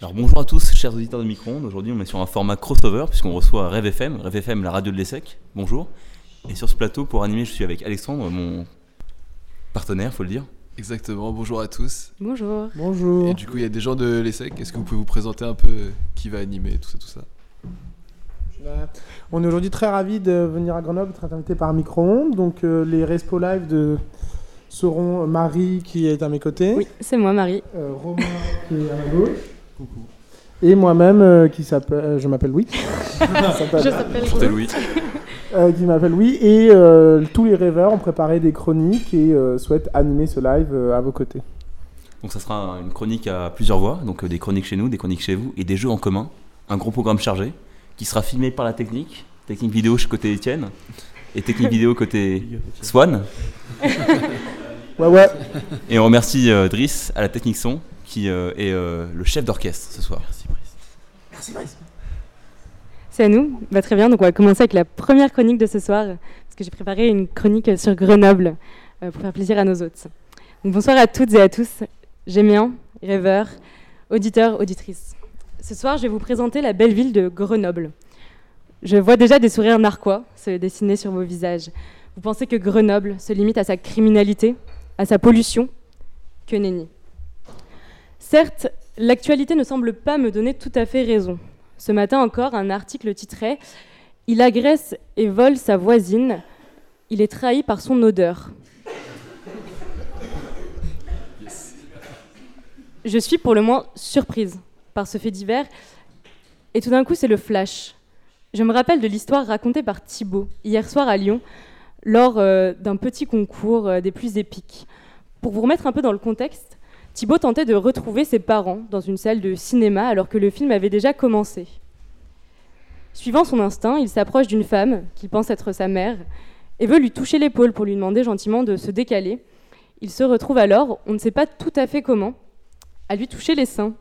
Alors bonjour à tous, chers auditeurs de Micro-ondes. Aujourd'hui, on est sur un format crossover puisqu'on reçoit Rêve FM, Rêve FM, la radio de l'ESSEC. Bonjour. Et sur ce plateau, pour animer, je suis avec Alexandre, mon partenaire, faut le dire. Exactement, bonjour à tous. Bonjour. Bonjour. Et du coup, il y a des gens de l'ESSEC. Est-ce que vous pouvez vous présenter un peu qui va animer, tout ça, tout ça? On est aujourd'hui très ravis de venir à Grenoble, être invité par Micro-ondes. Donc euh, les Respo Live de... seront Marie qui est à mes côtés, Oui, c'est moi, Marie. euh, Romain qui est à ma gauche, et moi-même euh, qui s'appelle, euh, je m'appelle Louis, Je s'appelle Louis. euh, qui m'appelle Louis, et euh, tous les rêveurs ont préparé des chroniques et euh, souhaitent animer ce live euh, à vos côtés. Donc ça sera une chronique à plusieurs voix, donc euh, des chroniques chez nous, des chroniques chez vous et des jeux en commun. Un gros programme chargé qui sera filmé par la technique, technique vidéo chez côté Étienne et technique vidéo côté Swan. Ouais, ouais. Et on remercie euh, Driss à la technique son qui euh, est euh, le chef d'orchestre ce soir. Merci Brice. C'est à nous bah, Très bien, donc on va commencer avec la première chronique de ce soir, parce que j'ai préparé une chronique sur Grenoble, euh, pour faire plaisir à nos hôtes. Donc, bonsoir à toutes et à tous, gémiens, rêveurs, auditeurs, auditrices. Ce soir, je vais vous présenter la belle ville de Grenoble. Je vois déjà des sourires narquois se dessiner sur vos visages. Vous pensez que Grenoble se limite à sa criminalité, à sa pollution? Que nenni. Certes, l'actualité ne semble pas me donner tout à fait raison. Ce matin encore, un article titrait Il agresse et vole sa voisine. Il est trahi par son odeur. Je suis pour le moins surprise par ce fait divers. Et tout d'un coup, c'est le flash. Je me rappelle de l'histoire racontée par Thibaut hier soir à Lyon lors euh, d'un petit concours euh, des plus épiques. Pour vous remettre un peu dans le contexte, Thibaut tentait de retrouver ses parents dans une salle de cinéma alors que le film avait déjà commencé. Suivant son instinct, il s'approche d'une femme qu'il pense être sa mère et veut lui toucher l'épaule pour lui demander gentiment de se décaler. Il se retrouve alors, on ne sait pas tout à fait comment, à lui toucher les seins.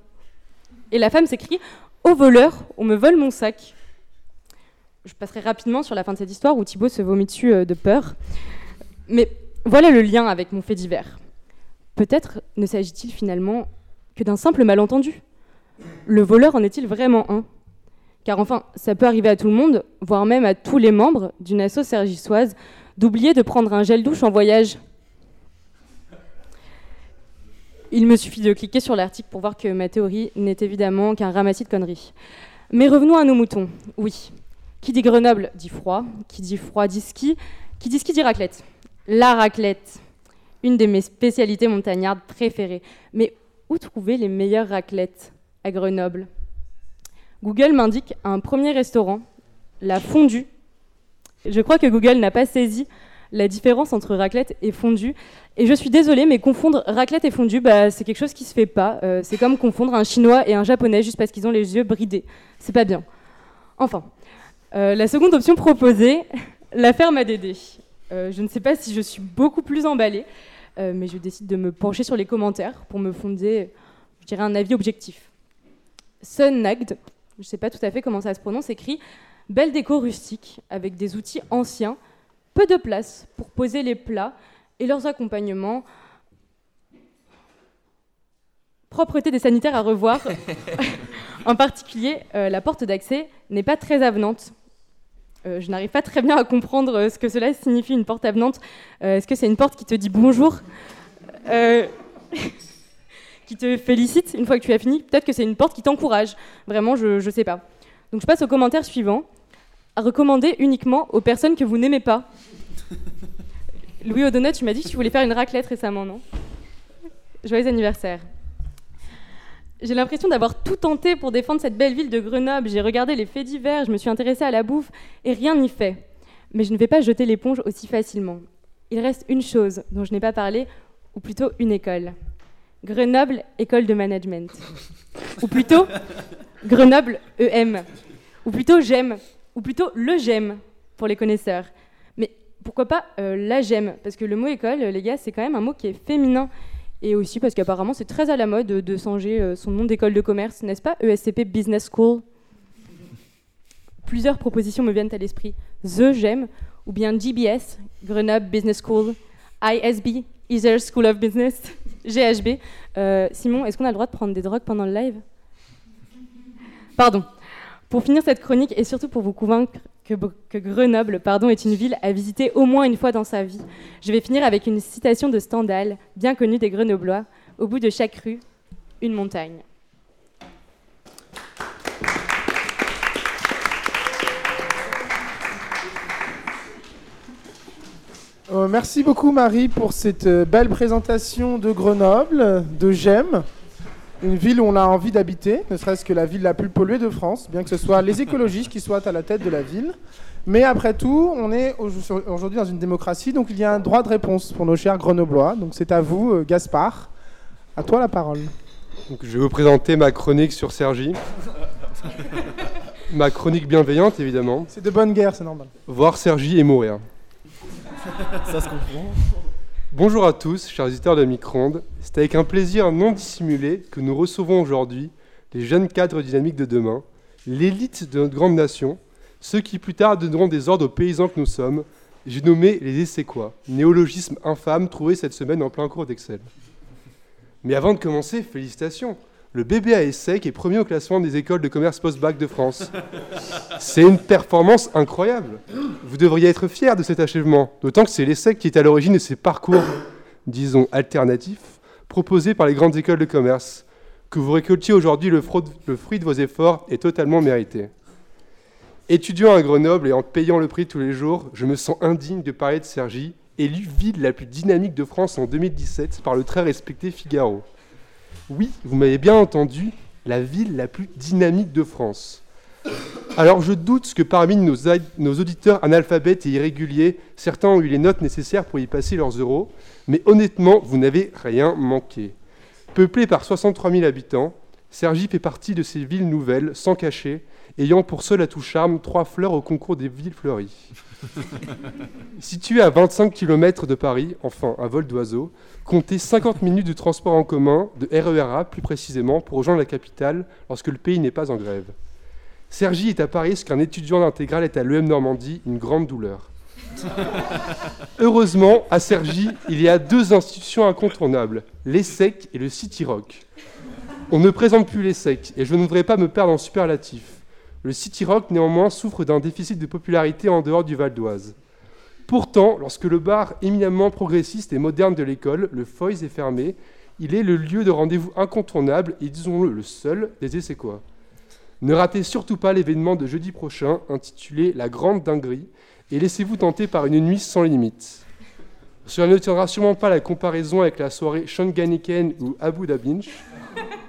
Et la femme s'écrie Ô voleur, on me vole mon sac. Je passerai rapidement sur la fin de cette histoire où Thibaut se vomit dessus euh, de peur. Mais voilà le lien avec mon fait divers. Peut-être ne s'agit-il finalement que d'un simple malentendu. Le voleur en est-il vraiment un? Car enfin, ça peut arriver à tout le monde, voire même à tous les membres d'une asso sergissoise, d'oublier de prendre un gel douche en voyage. Il me suffit de cliquer sur l'article pour voir que ma théorie n'est évidemment qu'un ramassis de conneries. Mais revenons à nos moutons. Oui. Qui dit Grenoble dit froid. Qui dit froid dit ski. Qui dit ski dit raclette. La raclette. Une de mes spécialités montagnardes préférées. Mais où trouver les meilleures raclettes à Grenoble? Google m'indique un premier restaurant, la fondue. Je crois que Google n'a pas saisi la différence entre raclette et fondue. Et je suis désolée, mais confondre raclette et fondue, bah, c'est quelque chose qui se fait pas. Euh, c'est comme confondre un chinois et un japonais juste parce qu'ils ont les yeux bridés. C'est pas bien. Enfin, euh, la seconde option proposée, la ferme à Dédé. Euh, je ne sais pas si je suis beaucoup plus emballée, euh, mais je décide de me pencher sur les commentaires pour me fonder, je dirais, un avis objectif. Sunnagd, je ne sais pas tout à fait comment ça se prononce, écrit Belle déco rustique avec des outils anciens, peu de place pour poser les plats et leurs accompagnements. Propreté des sanitaires à revoir. en particulier, euh, la porte d'accès n'est pas très avenante. Euh, je n'arrive pas très bien à comprendre euh, ce que cela signifie une porte avenante. Euh, Est-ce que c'est une porte qui te dit bonjour Qui te félicite une fois que tu as fini? Peut-être que c'est une porte qui t'encourage. Vraiment, je ne sais pas. Donc je passe au commentaire suivant. À recommander uniquement aux personnes que vous n'aimez pas. Louis O'Donnell, tu m'as dit que tu voulais faire une raclette récemment, non? Joyeux anniversaire. J'ai l'impression d'avoir tout tenté pour défendre cette belle ville de Grenoble. J'ai regardé les faits divers, je me suis intéressée à la bouffe et rien n'y fait. Mais je ne vais pas jeter l'éponge aussi facilement. Il reste une chose dont je n'ai pas parlé, ou plutôt une école. Grenoble École de Management. ou plutôt Grenoble EM. Ou plutôt GEM. Ou plutôt le GEM pour les connaisseurs. Mais pourquoi pas euh, la GEM Parce que le mot école, les gars, c'est quand même un mot qui est féminin. Et aussi parce qu'apparemment, c'est très à la mode de, changer euh, son nom d'école de commerce, n'est-ce pas? ESCP Business School. Plusieurs propositions me viennent à l'esprit. The GEM, ou bien GBS, Grenoble Business School, ISB, Ether School of Business, GHB. Euh, Simon, est-ce qu'on a le droit de prendre des drogues pendant le live? Pardon. Pour finir cette chronique et surtout pour vous convaincre que, Grenoble pardon, est une ville à visiter au moins une fois dans sa vie, je vais finir avec une citation de Stendhal, bien connue des Grenoblois. Au bout de chaque rue, une montagne. Euh, merci beaucoup Marie pour cette euh, belle présentation de Grenoble, de Gemme, une ville où on a envie d'habiter, ne serait-ce que la ville la plus polluée de France, bien que ce soit les écologistes qui soient à la tête de la ville. Mais après tout, on est aujourd'hui dans une démocratie, donc il y a un droit de réponse pour nos chers Grenoblois. Donc c'est à vous, euh, Gaspard. À toi la parole. Donc, je vais vous présenter ma chronique sur Sergi. ma chronique bienveillante, évidemment. C'est de bonne guerre, c'est normal. Voir Sergi et mourir. Ça se comprend. Bonjour à tous, chers visiteurs de Micronde. C'est avec un plaisir non dissimulé que nous recevons aujourd'hui les jeunes cadres dynamiques de demain, l'élite de notre grande nation, ceux qui plus tard donneront des ordres aux paysans que nous sommes. J'ai nommé les Esséquois, néologisme infâme trouvé cette semaine en plein cours d'Excel. Mais avant de commencer, félicitations le BBA ESSEC est premier au classement des écoles de commerce post-bac de France. C'est une performance incroyable. Vous devriez être fiers de cet achèvement, d'autant que c'est l'ESSEC qui est à l'origine de ces parcours, disons, alternatifs, proposés par les grandes écoles de commerce. Que vous récoltiez aujourd'hui le, fruit de vos efforts est totalement mérité. Étudiant à Grenoble et en payant le prix tous les jours, je me sens indigne de parler de Sergi, élue ville la plus dynamique de France en 2017 par le très respecté Figaro. Oui, vous m'avez bien entendu, la ville la plus dynamique de France. Alors je doute que parmi nos, auditeurs analphabètes et irréguliers, certains ont eu les notes nécessaires pour y passer leurs euros, mais honnêtement, vous n'avez rien manqué. Peuplée par 63 000 habitants, Sergi fait partie de ces villes nouvelles, sans cachet, ayant pour seul atout charme trois fleurs au concours des villes fleuries. Située à 25 km de Paris, enfin un vol d'oiseau, comptez 50 minutes de transport en commun, de RERA plus précisément, pour rejoindre la capitale lorsque le pays n'est pas en grève. Sergi est à Paris ce qu'un étudiant d'intégral est à l'EM Normandie, une grande douleur. Heureusement, à Sergi, il y a deux institutions incontournables, l'ESSEC et le City Rock. On ne présente plus l'ESSEC, et je ne voudrais pas me perdre en superlatif. Le City Rock, néanmoins, souffre d'un déficit de popularité en dehors du Val d'Oise. Pourtant, lorsque le bar éminemment progressiste et moderne de l'école, le Foy's, est fermé, il est le lieu de rendez-vous incontournable et disons-le, le seul des Esséquois. Ne ratez surtout pas l'événement de jeudi prochain intitulé La Grande Dinguerie et laissez-vous tenter par une nuit sans limite. Cela ne tiendra sûrement pas la comparaison avec la soirée Shanganiken ou Abu Dhabinch,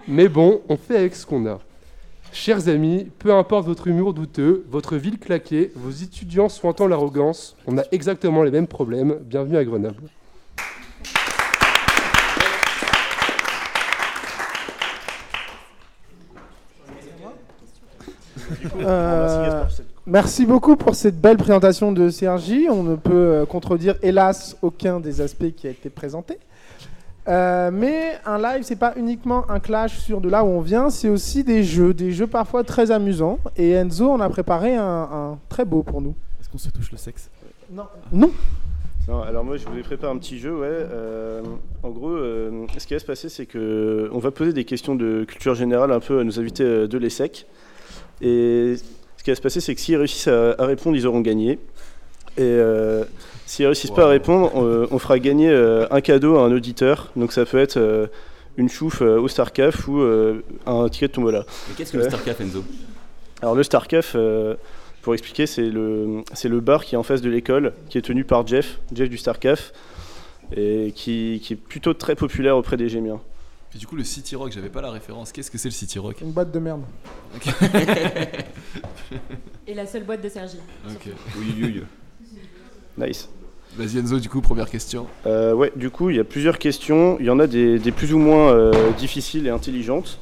mais bon, on fait avec ce qu'on a. Chers amis, peu importe votre humour douteux, votre ville claquée, vos étudiants sointant l'arrogance, on a exactement les mêmes problèmes. Bienvenue à Grenoble. Euh, merci beaucoup pour cette belle présentation de CRJ. On ne peut euh, contredire, hélas, aucun des aspects qui a été présenté. Euh, mais un live, c'est pas uniquement un clash sur de là où on vient, c'est aussi des jeux, des jeux parfois très amusants. Et Enzo en a préparé un, très beau pour nous. Est-ce qu'on se touche le sexe? Non. Non. alors moi je vous ai préparé un petit jeu, ouais. Euh, en gros, euh, ce qui va se passer, c'est que on va poser des questions de culture générale un peu à nos invités de l'ESSEC. Et ce qui va se passer, c'est que s'ils réussissent à, à, répondre, ils auront gagné. Et S'ils réussissent pas à répondre, on, fera gagner euh, un cadeau à un auditeur. Donc ça peut être euh, une chouffe euh, au Starcaf ou un ticket de tombola. Mais qu'est-ce que le Starcaf, Enzo? Alors le Starcaf, pour expliquer, c'est le, c'est le bar qui est en face de l'école, qui est tenu par Jeff, Jeff du Starcaf, et qui, qui est plutôt très populaire auprès des Gémiens. Et du coup, le City Rock, j'avais pas la référence. Qu'est-ce que c'est le City Rock? Une boîte de merde. et la seule boîte de Sergi. Ok. Oui, oui, oui. Nice. Vas-y Enzo, du coup, première question. Euh, ouais, du coup, il y a plusieurs questions. Il y en a des, plus ou moins euh, difficiles et intelligentes.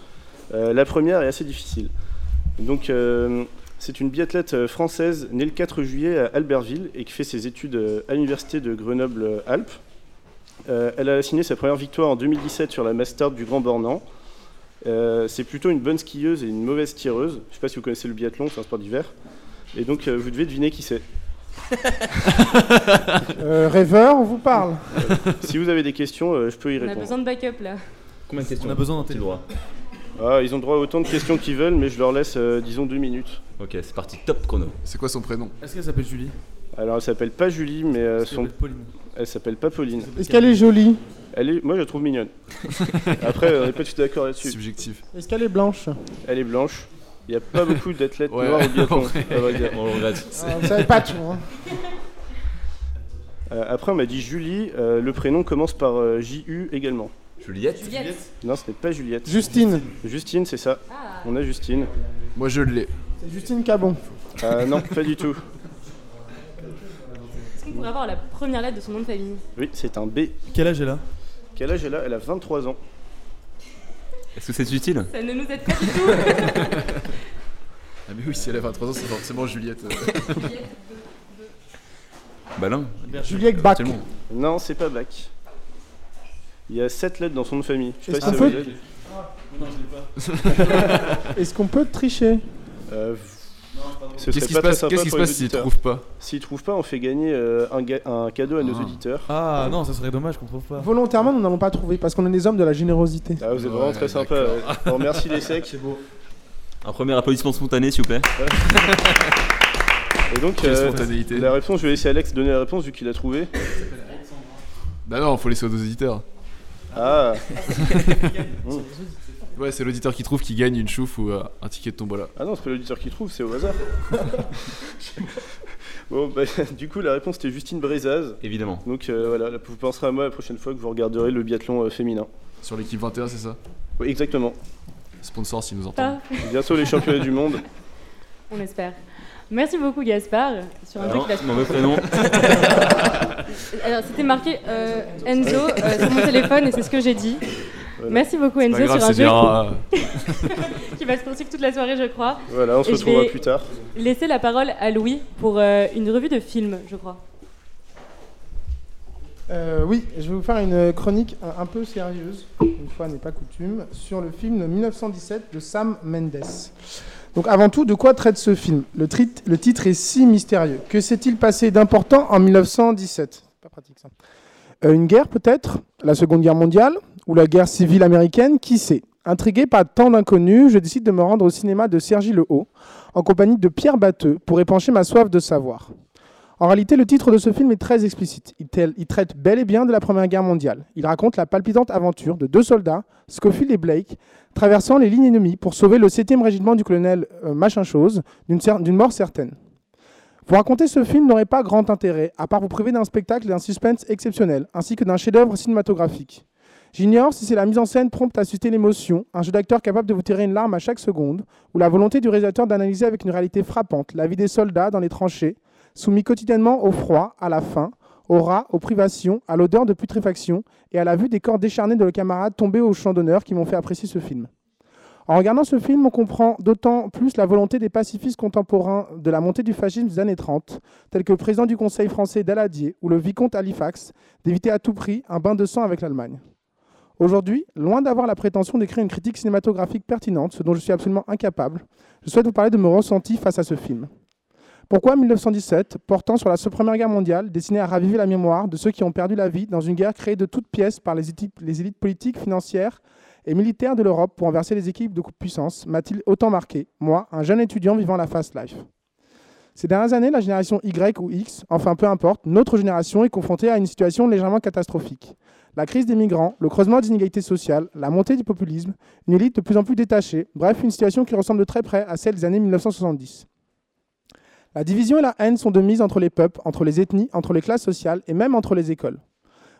Euh, la première est assez difficile. Donc, c'est une biathlète française née le 4 juillet à Albertville et qui fait ses études à l'université de Grenoble-Alpes. elle a signé sa première victoire en 2017 sur la Master du Grand Bornand. c'est plutôt une bonne skieuse et une mauvaise tireuse. Je ne sais pas si vous connaissez le biathlon, c'est un sport d'hiver. Et donc, vous devez deviner qui c'est. Euh, rêveur, on vous parle. si vous avez des questions, euh, je peux y répondre. On a besoin de backup là. Combien de questions On a besoin d'un droit Ah, ils ont droit à autant de questions qu'ils veulent, mais je leur laisse, euh, disons, deux minutes. Ok, c'est parti, top chrono. C'est quoi son prénom? Est-ce qu'elle s'appelle Julie? Alors, elle s'appelle pas Julie, mais euh, son... s'appelle Pauline? elle s'appelle pas Pauline. Est-ce qu'elle est jolie? Elle est... Moi, je la trouve mignonne. Après, on n'est pas tout d'accord là-dessus. Subjectif. Est-ce qu'elle est blanche? Elle est blanche. Il n'y a pas beaucoup d'athlètes Ouais, noirs au biathlon. On le regrette. Ah, savez pas tout. hein. Euh, après, on m'a dit Julie. euh, le prénom commence par euh, J-U également. Juliette Juliette. Non, ce n'est pas Juliette. Justine. Justine, c'est ça. Ah. On a Justine. Moi je l'ai. C'est Justine Cabon. Euh, non, pas du tout. Est-ce qu'on pourrait avoir la première lettre de son nom de famille? Oui, c'est un B. Quel âge elle a? Quel âge elle a? Elle a 23 ans. Est-ce que c'est utile? Ça ne nous aide pas du tout. Ah mais oui, si elle a 23 ans, c'est forcément Juliette. Bah non, Juliette Bach. Non, c'est pas Bach. Il y a 7 lettres dans son nom de famille. Je sais Est-ce pas si qu'on ça peut- vous aide. Est-ce qu'on peut tricher? Euh, Qu'est-ce qui se passe, sympa qu'est-ce qui se pour les passe s'ils trouvent pas S'ils trouvent pas, on fait gagner euh, un, ga- un cadeau à nos Ah. auditeurs. Ah non, ça serait dommage qu'on trouve pas. Volontairement, nous n'allons pas trouver parce qu'on est des hommes de la générosité. Ah, vous êtes Ouais, vraiment très sympa. ouais. Bon, merci les secs. Un premier applaudissement spontané, s'il vous plaît. Et donc, euh, la réponse, je vais laisser Alex donner la réponse vu qu'il a trouvé. Bah non, faut laisser aux auditeurs. Ah, Ouais, c'est l'auditeur qui trouve qui gagne une chouffe ou euh, un ticket de tombola. ah non, c'est pas l'auditeur qui trouve, c'est au hasard. bon, bah, du coup, la réponse était Justine Brezaz. Évidemment. Donc euh, voilà, là, vous penserez à moi la prochaine fois que vous regarderez le biathlon euh, féminin. Sur l'équipe 21, c'est ça? Oui, exactement. Sponsor s'ils nous entendent. Ah, Bientôt les championnats du monde. on espère. Merci beaucoup Gaspard sur un Alors, truc qui mauvais prénom. Alors c'était marqué euh, Enzo euh, sur mon téléphone et c'est ce que j'ai dit. Voilà. Merci beaucoup Pas Enzo grave, sur un jeu bien. hein. qui va se poursuivre toute la soirée je crois. Voilà, on se retrouvera plus tard. Laissez la parole à Louis pour euh, une revue de film je crois. Euh, oui, je vais vous faire une chronique un, un peu sérieuse, une fois n'est pas coutume, sur le film de 1917 de Sam Mendes. Donc avant tout, de quoi traite ce film? Le, titre est si mystérieux. Que s'est-il passé d'important en 1917 C'est Pas pratique ça. Euh, une guerre peut-être? La Seconde Guerre mondiale? Ou la guerre civile américaine Qui sait? Intrigué par tant d'inconnus, je décide de me rendre au cinéma de Sergi Le Haut, en compagnie de Pierre Batteux, pour épancher ma soif de savoir. En réalité, le titre de ce film est très explicite. Il, traite bel et bien de la Première Guerre mondiale. Il raconte la palpitante aventure de deux soldats, Schofield et Blake, traversant les lignes ennemies pour sauver le 7e régiment du colonel euh, Machin Chose d'une mort certaine. Vous raconter ce film n'aurait pas grand intérêt, à part vous priver d'un spectacle et d'un suspense exceptionnel, ainsi que d'un chef-d'œuvre cinématographique. J'ignore si c'est la mise en scène prompte à susciter l'émotion, un jeu d'acteur capable de vous tirer une larme à chaque seconde, ou la volonté du réalisateur d'analyser avec une réalité frappante la vie des soldats dans les tranchées, soumis quotidiennement au froid, à la faim, au rat, aux privations, à l'odeur de putréfaction et à la vue des corps décharnés de leurs camarades tombés au champ d'honneur qui m'ont fait apprécier ce film. En regardant ce film, on comprend d'autant plus la volonté des pacifistes contemporains de la montée du fascisme des années 30, tels que le président du Conseil français Daladier ou le vicomte Halifax, d'éviter à tout prix un bain de sang avec l'Allemagne. Aujourd'hui, loin d'avoir la prétention d'écrire une critique cinématographique pertinente, ce dont je suis absolument incapable, je souhaite vous parler de mon ressenti face à ce film. Pourquoi 1917, portant sur la Première Guerre mondiale, destiné à raviver la mémoire de ceux qui ont perdu la vie dans une guerre créée de toutes pièces par les élites, les élites politiques, financières et militaires de l'Europe pour renverser les équipes de puissance, m'a-t-il autant marqué, moi, un jeune étudiant vivant la fast life Ces dernières années, la génération Y ou X, enfin peu importe, notre génération est confrontée à une situation légèrement catastrophique. La crise des migrants, le creusement des inégalités sociales, la montée du populisme, une élite de plus en plus détachée, bref, une situation qui ressemble de très près à celle des années 1970. La division et la haine sont de mise entre les peuples, entre les ethnies, entre les classes sociales et même entre les écoles.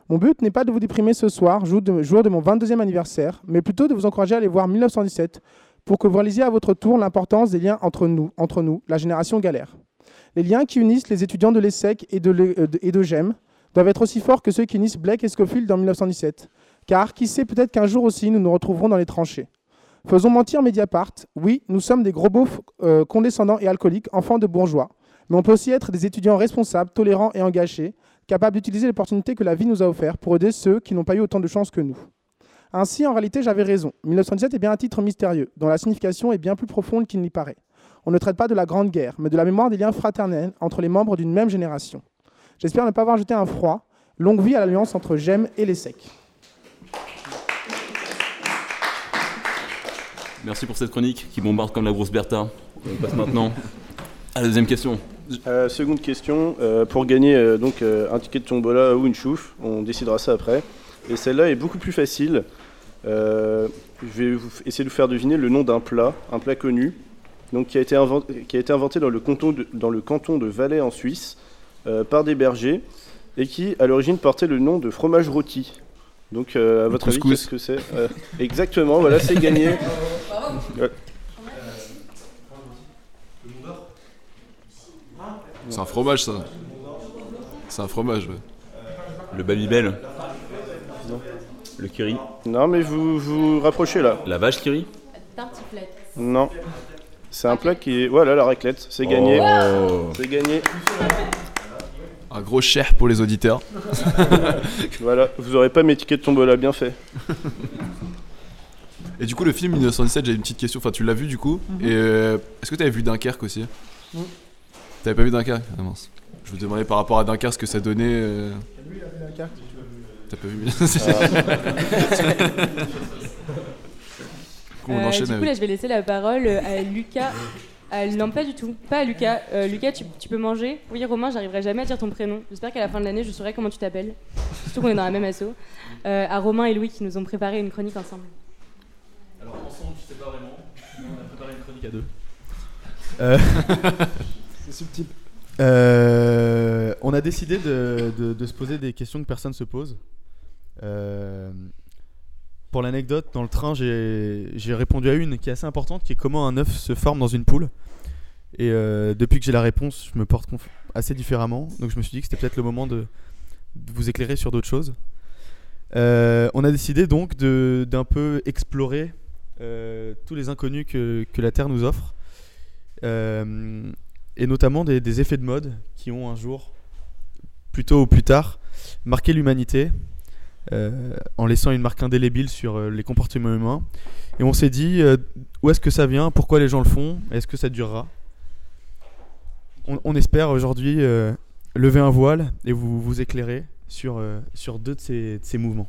Mon but n'est pas de vous déprimer ce soir, jour de, mon 22e anniversaire, mais plutôt de vous encourager à aller voir 1917 pour que vous réalisiez à votre tour l'importance des liens entre nous, entre nous, la génération galère. Les liens qui unissent les étudiants de l'ESSEC et de, euh, de- et de GEM doivent être aussi forts que ceux qui unissent Blake et Schofield en 1917. Car qui sait, peut-être qu'un jour aussi, nous nous retrouverons dans les tranchées. Faisons mentir Mediapart. Oui, nous sommes des gros beaufs euh, condescendants et alcooliques, enfants de bourgeois. Mais on peut aussi être des étudiants responsables, tolérants et engagés, capables d'utiliser l'opportunité que la vie nous a offerte pour aider ceux qui n'ont pas eu autant de chance que nous. Ainsi, en réalité, j'avais raison. 1917 est bien un titre mystérieux, dont la signification est bien plus profonde qu'il n'y paraît. On ne traite pas de la Grande Guerre, mais de la mémoire des liens fraternels entre les membres d'une même génération. J'espère ne pas avoir jeté un froid. Longue vie à l'alliance entre GEM et les SEC. Merci pour cette chronique qui bombarde comme la grosse Bertha. On passe maintenant à la deuxième question. Euh, seconde question, euh, pour gagner euh, donc euh, un ticket de tombola ou une chouffe, on décidera ça après. Et celle-là est beaucoup plus facile. Euh, je vais vous essayer de vous faire deviner le nom d'un plat, un plat connu, donc qui a été inventé, qui a été inventé dans le canton de, dans le canton de Valais en Suisse euh, par des bergers et qui à l'origine portait le nom de fromage rôti. Donc euh, à votre avis, couscous. qu'est-ce que c'est Euh, Exactement, voilà, c'est gagné. Ouais. C'est un fromage, ça. C'est un fromage, ouais. Le Babybel. Le Kiri. Non, mais vous vous rapprochez là. La vache Kiri. Tartiflette. Non. C'est un plat qui est. Voilà, la raclette, c'est gagné. Oh. C'est gagné. Un gros cher pour les auditeurs. Voilà, vous aurez pas mes tickets de tombola, bien fait. Et du coup, le film 1917, j'avais une petite question. Enfin, tu l'as vu du coup Et euh, est-ce que tu avais vu Dunkerque aussi? Mhm. T'avais pas vu Dunkerque? Ah mince. Je vous demandais par rapport à Dunkerque ce que ça donnait. euh, T'as pas vu Coup, on Euh, enchaîne du coup, avec- là, je vais laisser la parole euh, à Lucas. À- non, pas du tout. Pas à Lucas. Euh, Lucas, tu, tu peux manger Oui, Romain, j'arriverai jamais à dire ton prénom. J'espère qu'à la fin de l'année, je saurai comment tu t'appelles. Surtout qu'on est dans la même asso. Euh, à Romain et Louis qui nous ont préparé une chronique ensemble. Alors ensemble, je sais pas vraiment. On a préparé une chronique à deux. Euh, C'est subtil. euh, on a décidé de, de- de se poser des questions que personne se pose. Pour l'anecdote, dans le train, j'ai répondu à une qui est assez importante, qui est comment un œuf se forme dans une poule. Et euh, depuis que j'ai la réponse, je me porte assez différemment. Donc je me suis dit que c'était peut-être le moment de, vous éclairer sur d'autres choses. Euh, on a décidé donc d'un peu explorer euh, tous les inconnus que, la Terre nous offre. Et notamment des, des effets de mode qui ont un jour, plus tôt ou plus tard, marqué l'humanité en laissant une marque indélébile sur euh, les comportements humains. Et on s'est dit euh, où est-ce que ça vient, pourquoi les gens le font, est-ce que ça durera? On, espère aujourd'hui euh, lever un voile et vous éclairer sur, euh, sur deux de ces, mouvements.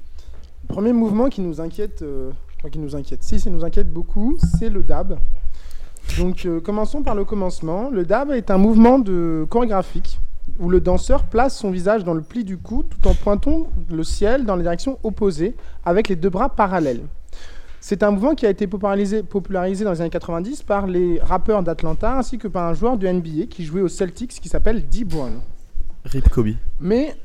Le premier mouvement qui nous inquiète, euh, enfin, qui nous inquiète, si, ça nous inquiète beaucoup, c'est le DAB. Donc euh, commençons par le commencement. Le DAB est un mouvement de chorégraphique où le danseur place son visage dans le pli du cou tout en pointant le ciel dans les directions opposées avec les deux bras parallèles. C'est un mouvement qui a été popularisé, popularisé dans les années 90 par les rappeurs d'Atlanta ainsi que par un joueur de NBA qui jouait aux Celtics qui s'appelle Dee Brown. Rip Kobe. Mais,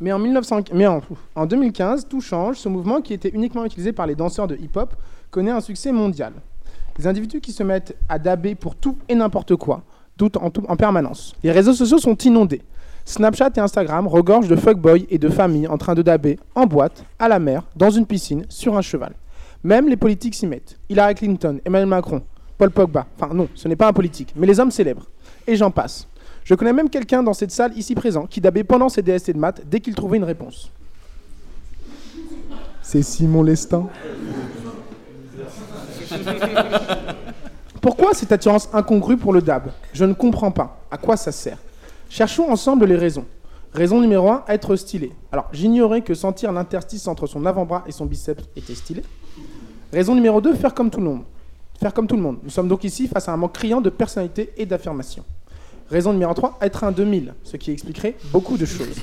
mais, en, 1900 mais en, en 2015, tout change. Ce mouvement, qui était uniquement utilisé par les danseurs de hip-hop, connaît un succès mondial. Les individus qui se mettent à daber pour tout et n'importe quoi, tout en, tout en permanence. Les réseaux sociaux sont inondés. Snapchat et Instagram regorgent de fuckboys et de familles en train de daber en boîte, à la mer, dans une piscine, sur un cheval. Même les politiques s'y mettent. Hillary Clinton, Emmanuel Macron, Paul Pogba. Enfin non, ce n'est pas un politique, mais les hommes célèbres. Et j'en passe. Je connais même quelqu'un dans cette salle ici présent qui dabait pendant ses DST de maths dès qu'il trouvait une réponse. C'est Simon Lestin. Pourquoi cette attirance incongrue pour le DAB Je ne comprends pas. À quoi ça sert? Cherchons ensemble les raisons. Raison numéro 1, être stylé. Alors, j'ignorais que sentir l'interstice entre son avant-bras et son biceps était stylé. Raison numéro 2, faire comme tout le monde. Faire comme tout le monde. Nous sommes donc ici face à un manque criant de personnalité et d'affirmation. Raison numéro 3, être un 2000, ce qui expliquerait beaucoup de choses.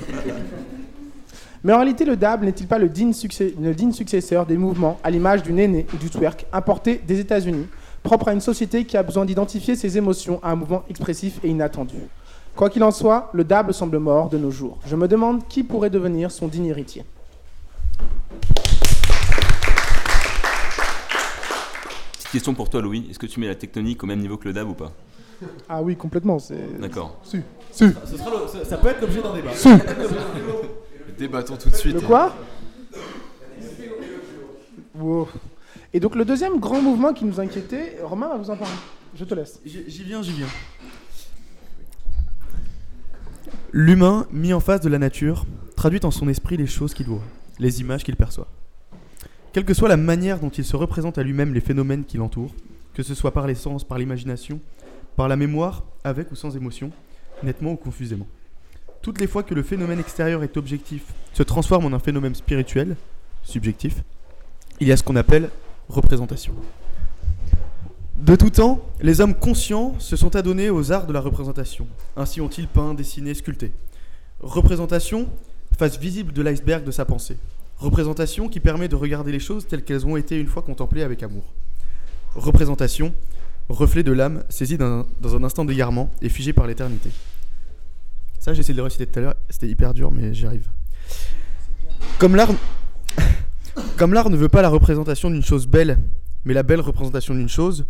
Mais en réalité, le DAB n'est-il pas le digne, successeur des mouvements à l'image du néné ou du twerk importés des États-Unis, propre à une société qui a besoin d'identifier ses émotions à un mouvement expressif et inattendu Quoi qu'il en soit, le DAB semble mort de nos jours. Je me demande qui pourrait devenir son digne héritier. Petite question pour toi, Louis. Est-ce que tu mets la tectonique au même niveau que le DAB ou pas? Ah oui, complètement. C'est. D'accord. Si. Si. Ce sera le- ça- ça peut être l'objet d'un débat. Si. Débattons tout de suite. Le quoi? Wow. Et donc le deuxième grand mouvement qui nous inquiétait, Romain va vous en parler. Je te laisse. J'y viens, j'y viens. L'humain mis en face de la nature traduit en son esprit les choses qu'il voit, les images qu'il perçoit. Quelle que soit la manière dont il se représente à lui-même les phénomènes qui l'entourent, que ce soit par les sens, par l'imagination, par la mémoire, avec ou sans émotion, nettement ou confusément. Toutes les fois que le phénomène extérieur est objectif, se transforme en un phénomène spirituel, subjectif, il y a ce qu'on appelle représentation. De tout temps, les hommes conscients se sont adonnés aux arts de la représentation. Ainsi ont-ils peint, dessiné, sculpté. Représentation, face visible de l'iceberg de sa pensée. Représentation qui permet de regarder les choses telles qu'elles ont été une fois contemplées avec amour. Représentation, reflet de l'âme saisie d'un- dans un instant d'égarement et figé par l'éternité. Ça, j'ai essayé de le réciter tout à l'heure, c'était hyper dur, mais j'y arrive. Comme l'art, comme l'art ne veut pas la représentation d'une chose belle, mais la belle représentation d'une chose,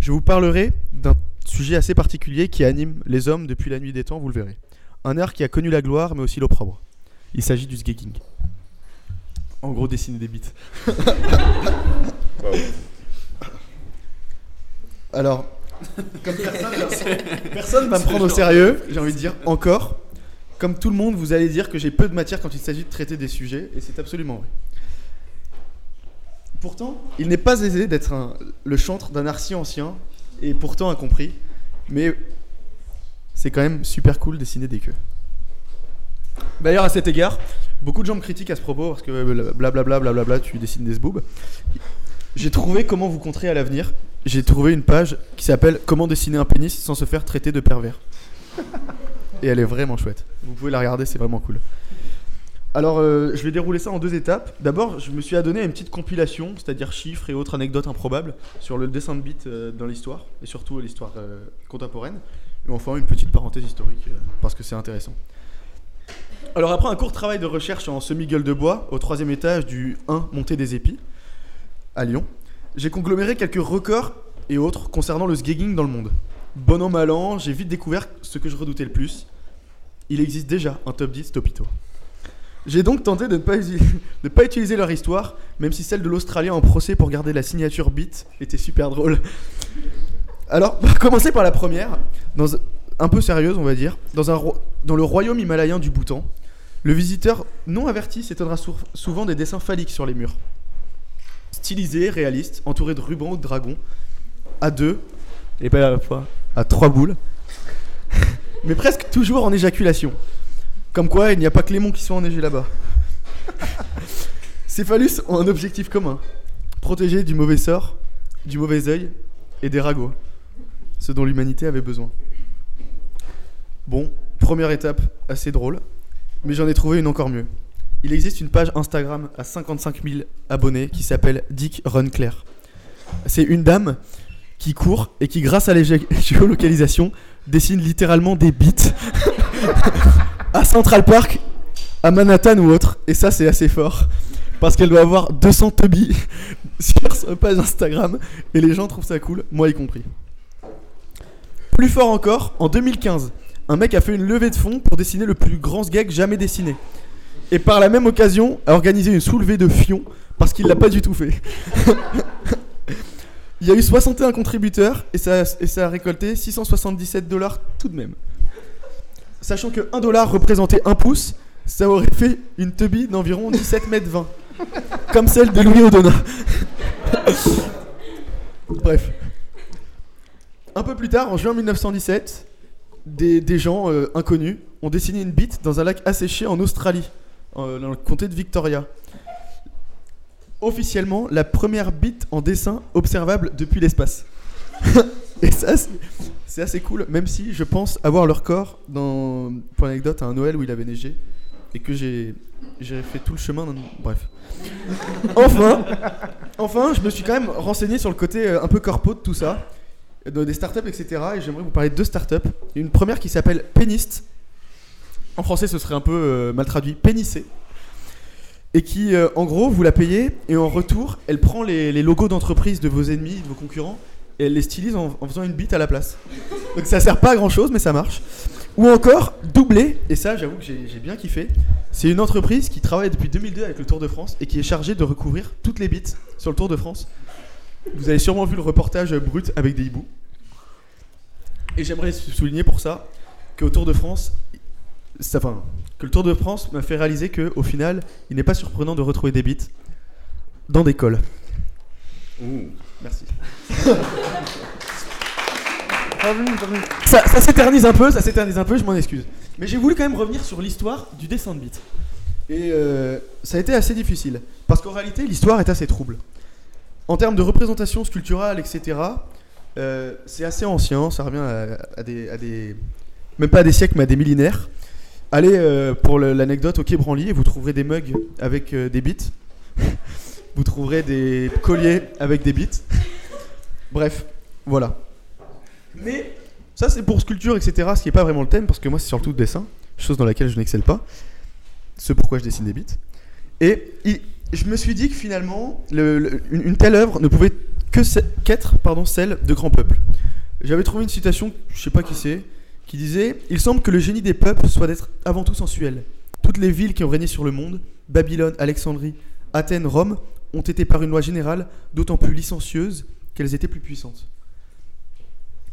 je vous parlerai d'un sujet assez particulier qui anime les hommes depuis la nuit des temps, vous le verrez. Un art qui a connu la gloire, mais aussi l'opprobre. Il s'agit du sgegging. En gros, dessiner des bites. Alors, comme personne, personne va me prendre au sérieux, j'ai envie de dire encore. Comme tout le monde, vous allez dire que j'ai peu de matière quand il s'agit de traiter des sujets, et c'est absolument vrai. Pourtant, il n'est pas aisé d'être le chantre d'un art si ancien, et pourtant incompris, mais c'est quand même super cool de dessiner des queues. D'ailleurs, à cet égard, beaucoup de gens me critiquent à ce propos parce que blablabla, blablabla, tu dessines des zboubs. J'ai trouvé comment vous contrer à l'avenir. J'ai trouvé une page qui s'appelle Comment dessiner un pénis sans se faire traiter de pervers. Et elle est vraiment chouette. Vous pouvez la regarder, c'est vraiment cool. Alors, euh, je vais dérouler ça en deux étapes. D'abord, je me suis adonné à une petite compilation, c'est-à-dire chiffres et autres anecdotes improbables sur le dessin de bits euh, dans l'histoire, et surtout l'histoire euh, contemporaine. Et enfin, une petite parenthèse historique, parce que c'est intéressant. Alors, après un court travail de recherche en semi-gueule de bois, au troisième étage du 1 Montée des Épis, à Lyon, j'ai congloméré quelques records et autres concernant le sgegging dans le monde. Bon an, mal an, j'ai vite découvert ce que je redoutais le plus. Il existe déjà un top 10 Topito. J'ai donc tenté de ne pas, de utiliser leur histoire, même si celle de l'Australien en procès pour garder la signature bit était super drôle. Alors, on va commencer par la première, dans, un peu sérieuse, on va dire. Dans, un, ro- dans le royaume himalayen du Bhoutan, le visiteur non averti s'étonnera sou- souvent des dessins phalliques sur les murs. Stylisés, réalistes, entourés de rubans ou de dragons, à deux, et pas à la fois, à trois boules, mais presque toujours en éjaculation. Comme quoi, il n'y a pas que les monts qui sont enneigés là-bas. Ces ont un objectif commun protéger du mauvais sort, du mauvais œil et des ragots. Ce dont l'humanité avait besoin. Bon, première étape assez drôle, mais j'en ai trouvé une encore mieux. Il existe une page Instagram à 55 000 abonnés qui s'appelle Dick Run. C'est une dame qui court et qui, grâce à la gé- géolocalisation, dessine littéralement des bits à Central Park, à Manhattan ou autre. Et ça, c'est assez fort. Parce qu'elle doit avoir 200 tubis sur sa page Instagram. Et les gens trouvent ça cool, moi y compris. Plus fort encore, en 2015, un mec a fait une levée de fonds pour dessiner le plus grand gag jamais dessiné. Et par la même occasion, a organisé une soulevée de fion parce qu'il l'a pas du tout fait. Il y a eu 61 contributeurs et ça, et ça a récolté 677 dollars tout de même. Sachant que 1 dollar représentait 1 pouce, ça aurait fait une tubie d'environ 17 mètres 20. Comme celle de Louis O'Donnell. Bref. Un peu plus tard, en juin 1917, des, des gens euh, inconnus ont dessiné une bite dans un lac asséché en Australie, euh, dans le comté de Victoria. Officiellement, la première bite en dessin observable depuis l'espace. Et ça, c'est- assez cool, même si je pense avoir le record dans, pour l'anecdote, à un Noël où il avait neigé et que j'ai j'ai fait tout le chemin. d'un- Bref. Enfin, enfin, je me suis quand même renseigné sur le côté euh, un peu corpo de tout ça, de- des startups, etc. Et j'aimerais vous parler de deux startups. Une première qui s'appelle Penist. En français, ce serait un peu euh, mal traduit, pénissé. Et qui, euh, en gros, vous la payez et en retour, elle prend les, les logos d'entreprise de vos ennemis, de vos concurrents, et elle les stylise en, en faisant une bite à la place. Donc ça sert pas à grand chose, mais ça marche. Ou encore, doublé, et ça, j'avoue que j'ai bien kiffé. C'est une entreprise qui travaille depuis 2002 avec le Tour de France et qui est chargée de recouvrir toutes les bites sur le Tour de France. Vous avez sûrement vu le reportage brut avec des hiboux. Et j'aimerais souligner pour ça qu'au Tour de France, ça, enfin, que le Tour de France m'a fait réaliser que, au final, il n'est pas surprenant de retrouver des bites dans des cols. Merci. Ça, ça s'éternise un peu, ça s'éternise un peu, je m'en excuse. Mais j'ai voulu quand même revenir sur l'histoire du dessin de bits. Et euh, ça a été assez difficile. Parce qu'en réalité, l'histoire est assez trouble. En termes de représentation sculpturale, etc., euh, c'est assez ancien, ça revient à, des, Même pas à des siècles, mais à des millénaires. Allez, euh, pour l'anecdote, au Quai Branly, vous trouverez des mugs avec des bits. vous trouverez des colliers avec des bits. Bref, voilà. Mais ça, c'est pour sculpture, etc., ce qui n'est pas vraiment le thème, parce que moi, c'est surtout dessin, chose dans laquelle je n'excelle pas. C'est pourquoi je dessine des bits. Et je me suis dit que finalement, le- le- une, telle œuvre ne pouvait qu'être pardon, celle de grands peuples. J'avais trouvé une citation, je sais pas qui c'est, qui disait Il semble que le génie des peuples soit d'être avant tout sensuel. Toutes les villes qui ont régné sur le monde, Babylone, Alexandrie, Athènes, Rome, ont été par une loi générale d'autant plus licencieuses qu'elles étaient plus puissantes.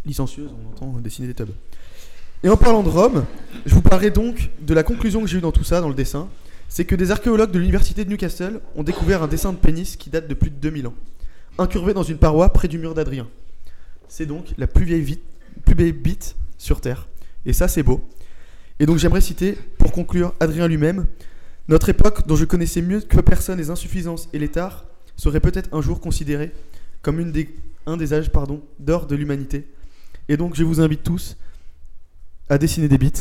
Licencieuses, on entend dessiner des tables. Et en parlant de Rome, je vous parlerai donc de la conclusion que j'ai eue dans tout ça, dans le dessin. C'est que des archéologues de l'université de Newcastle ont découvert un dessin de pénis qui date de plus de 2000 ans, incurvé dans une paroi près du mur d'Adrien. C'est donc la plus vieille, vi- plus bite sur Terre. Et ça, c'est beau. Et donc j'aimerais citer, pour conclure, Adrien lui-même. Notre époque, dont je connaissais mieux que personne les insuffisances et l'état, serait peut-être un jour considérée comme une des, un des âges pardon, d'or de l'humanité. Et donc je vous invite tous à dessiner des bits.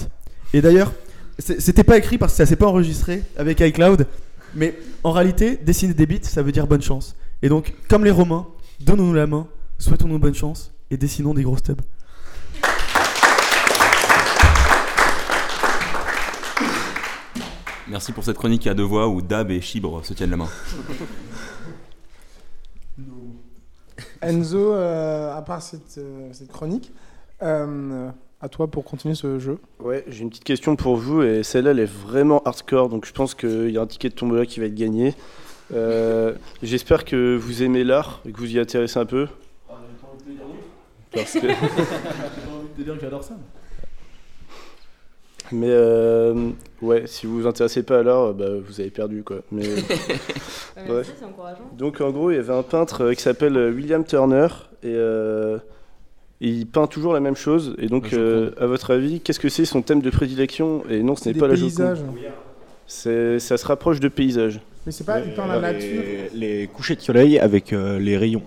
Et d'ailleurs, c'était pas écrit parce que ça s'est pas enregistré avec iCloud, mais en réalité, dessiner des bits, ça veut dire bonne chance. Et donc, comme les Romains, donnons-nous la main, souhaitons-nous bonne chance et dessinons des gros stubs. Merci pour cette chronique à deux voix où Dab et Chibre se tiennent la main. Enzo, euh, à part cette, euh, cette chronique, euh, à toi pour continuer ce jeu. Ouais, j'ai une petite question pour vous et celle-là elle est vraiment hardcore donc je pense qu'il y a un ticket de tombola qui va être gagné. Euh, J'espère que vous aimez l'art et que vous y intéressez un peu. Parce que... j'adore ça. Mais euh, ouais, si vous vous intéressez pas à l'art, bah, vous avez perdu quoi. Mais... Ouais. c'est encourageant. Donc en gros, il y avait un peintre euh, qui s'appelle euh, William Turner et euh, il peint toujours la même chose. Et donc, euh, à votre avis, qu'est-ce que c'est son thème de prédilection? Et non, ce n'est pas la paysages. Joconde. C'est, ça se rapproche de paysage. Mais c'est pas, il peint la nature. Les, les couchers de soleil avec euh, les rayons.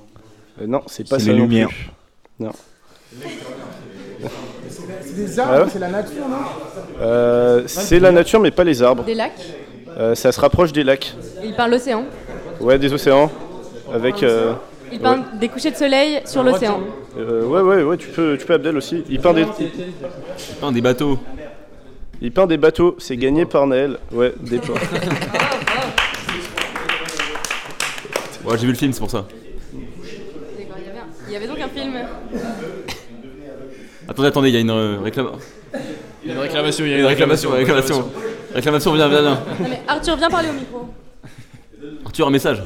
Euh, non, c'est pas C'est ça les non lumières. plus. Non. C'est des arbres, Ah ouais c'est la nature, non Euh, c'est la nature, mais pas les arbres. Des lacs. Euh, ça se rapproche des lacs. Il peint l'océan. Ouais, des océans. Avec. euh, Il peint des couchers de soleil sur l'océan. euh, ouais, ouais, ouais, tu peux, tu peux Abdel aussi. Il peint des, Il peint des bateaux. il peint des bateaux. C'est gagné par Naël. Ouais, des ports. Ouais, j'ai vu le film, c'est pour ça. D'accord, il y avait un- Il y avait donc un film. Attendez, attendez, il y a une euh, réclame- Il y a une réclamation, il y a une réclamation, réclamation. Réclamation, viens, viens, viens. Non, mais Arthur, viens parler au micro. Arthur, un message.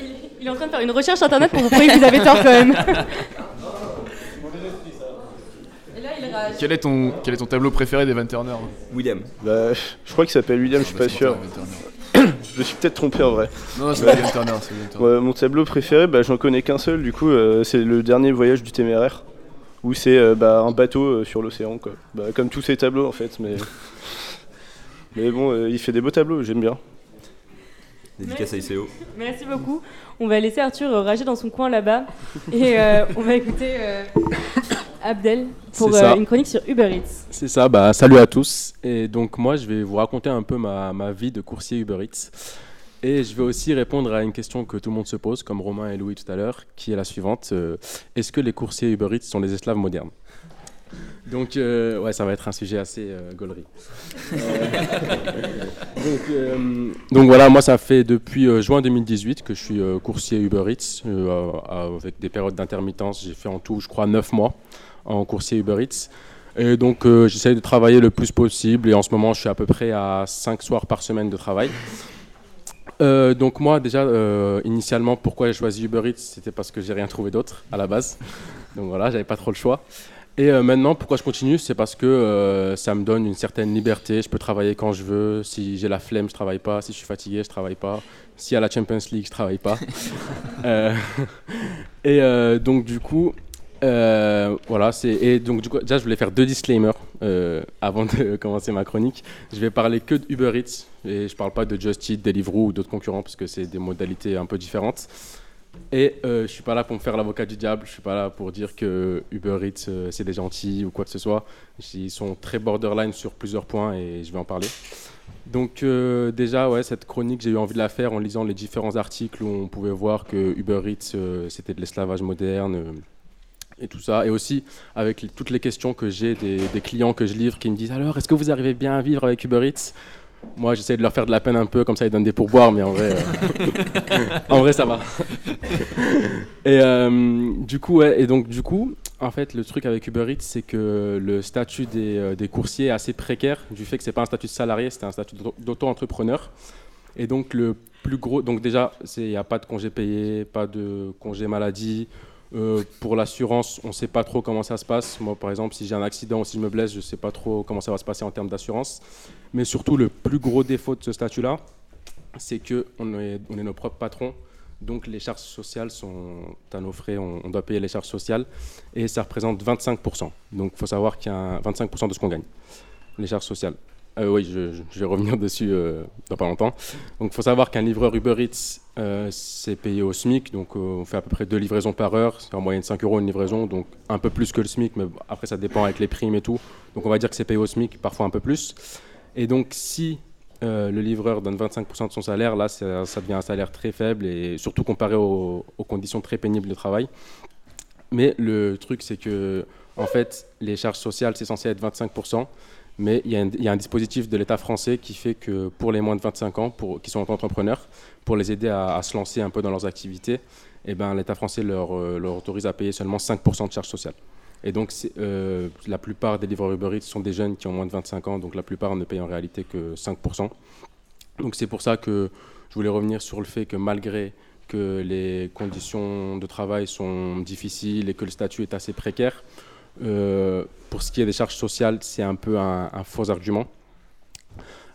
Il, il est en train de faire une recherche internet pour vous prouver que vous avez tort quand même. Et là, il rage. Quel est, ton, quel est ton tableau préféré d'Evan Turner William. Bah, je crois qu'il s'appelle William, je suis pas sûr. Je me suis peut-être trompé en vrai. Non, non, c'est William Turner. c'est William Turner. Ouais, mon tableau préféré, bah, j'en connais qu'un seul, du coup, euh, c'est le dernier voyage du téméraire, où c'est euh, bah, un bateau euh, sur l'océan, quoi. Bah, comme tous ces tableaux en fait, mais. mais bon, euh, il fait des beaux tableaux, j'aime bien. Dédicace à ICO. Merci beaucoup. On va laisser Arthur rager dans son coin là-bas. Et euh, on va écouter euh, Abdel pour euh, une chronique sur Uber Eats. C'est ça, bah, salut à tous. Et donc moi, je vais vous raconter un peu ma, ma vie de coursier Uber Eats. Et je vais aussi répondre à une question que tout le monde se pose, comme Romain et Louis tout à l'heure, qui est la suivante. euh, Est-ce que les coursiers Uber Eats sont les esclaves modernes? Donc euh, ouais, ça va être un sujet assez euh, gaulerie. Euh, donc, donc voilà, moi ça fait depuis juin 2018 que je suis coursier Uber Eats, avec des périodes d'intermittence. J'ai fait en tout, je crois, 9 mois en coursier Uber Eats. Et donc, j'essaye de travailler le plus possible. Et en ce moment, je suis à peu près à 5 soirs par semaine de travail. Euh, donc, moi, déjà, euh, initialement, pourquoi j'ai choisi Uber Eats C'était parce que j'ai rien trouvé d'autre à la base. Donc voilà, j'avais pas trop le choix. Et euh, maintenant, pourquoi je continue C'est parce que ça me donne une certaine liberté. Je peux travailler quand je veux. Si j'ai la flemme, je travaille pas. Si je suis fatigué, je travaille pas. Y a la Champions League, je travaille pas. Et donc, du coup, euh, voilà, c'est et donc du coup, déjà je voulais faire deux disclaimers euh, avant de commencer ma chronique. Je vais parler que de Uber Eats et je parle pas de Just Eat, Deliveroo ou d'autres concurrents parce que c'est des modalités un peu différentes. Et euh, je suis pas là pour me faire l'avocat du diable, je suis pas là pour dire que Uber Eats euh, c'est des gentils ou quoi que ce soit. Ils sont très borderline sur plusieurs points et je vais en parler. Donc déjà, ouais, cette chronique, j'ai eu envie de la faire en lisant les différents articles où on pouvait voir que Uber Eats c'était de l'esclavage moderne et tout ça. Et aussi avec toutes les questions que j'ai des, clients que je livre qui me disent alors est-ce que vous arrivez bien à vivre avec Uber Eats? Moi j'essaie de leur faire de la peine un peu, comme ça ils donnent des pourboires, mais en vrai, euh, en vrai ça va. Et euh, du coup, et donc du coup, en fait, le truc avec Uber Eats, c'est que le statut des, euh, des coursiers est assez précaire, du fait que c'est pas un statut de salarié, c'est un statut d'auto- d'auto-entrepreneur. Et donc le plus gros, donc déjà, il n'y a pas de congé payé, pas de congé maladie. Euh, pour l'assurance, on ne sait pas trop comment ça se passe. Moi, par exemple, si j'ai un accident ou si je me blesse, je ne sais pas trop comment ça va se passer en termes d'assurance. Mais surtout, le plus gros défaut de ce statut-là, c'est qu'on est, on est nos propres patrons. Donc les charges sociales sont à nos frais, on, doit payer les charges sociales et ça représente 25%. Donc il faut savoir qu'il y a un 25% de ce qu'on gagne, les charges sociales. Euh, oui, je, vais revenir dessus euh, dans pas longtemps. Donc il faut savoir qu'un livreur Uber Eats, euh, c'est payé au SMIC, donc euh, on fait à peu près deux livraisons par heure, c'est en moyenne 5 euros une livraison, donc un peu plus que le SMIC, mais après ça dépend avec les primes et tout. Donc on va dire que c'est payé au SMIC, parfois un peu plus. Et donc si euh, le livreur donne 25% de son salaire, là ça, ça devient un salaire très faible et surtout comparé aux, aux conditions très pénibles de travail. Mais le truc c'est que en fait les charges sociales c'est censé être 25%, mais il y, a un- dispositif de l'État français qui fait que pour les moins de 25 ans, qui sont entrepreneurs, pour les aider à, se lancer un peu dans leurs activités, eh ben, l'État français leur, euh, leur autorise à payer seulement 5% de charges sociales. Et donc, euh, la plupart des livreurs Uber Eats sont des jeunes qui ont moins de 25 ans, donc la plupart ne payent en réalité que 5%. Donc, c'est pour ça que je voulais revenir sur le fait que malgré que les conditions de travail sont difficiles et que le statut est assez précaire, euh, pour ce qui est des charges sociales, c'est un peu un, faux argument.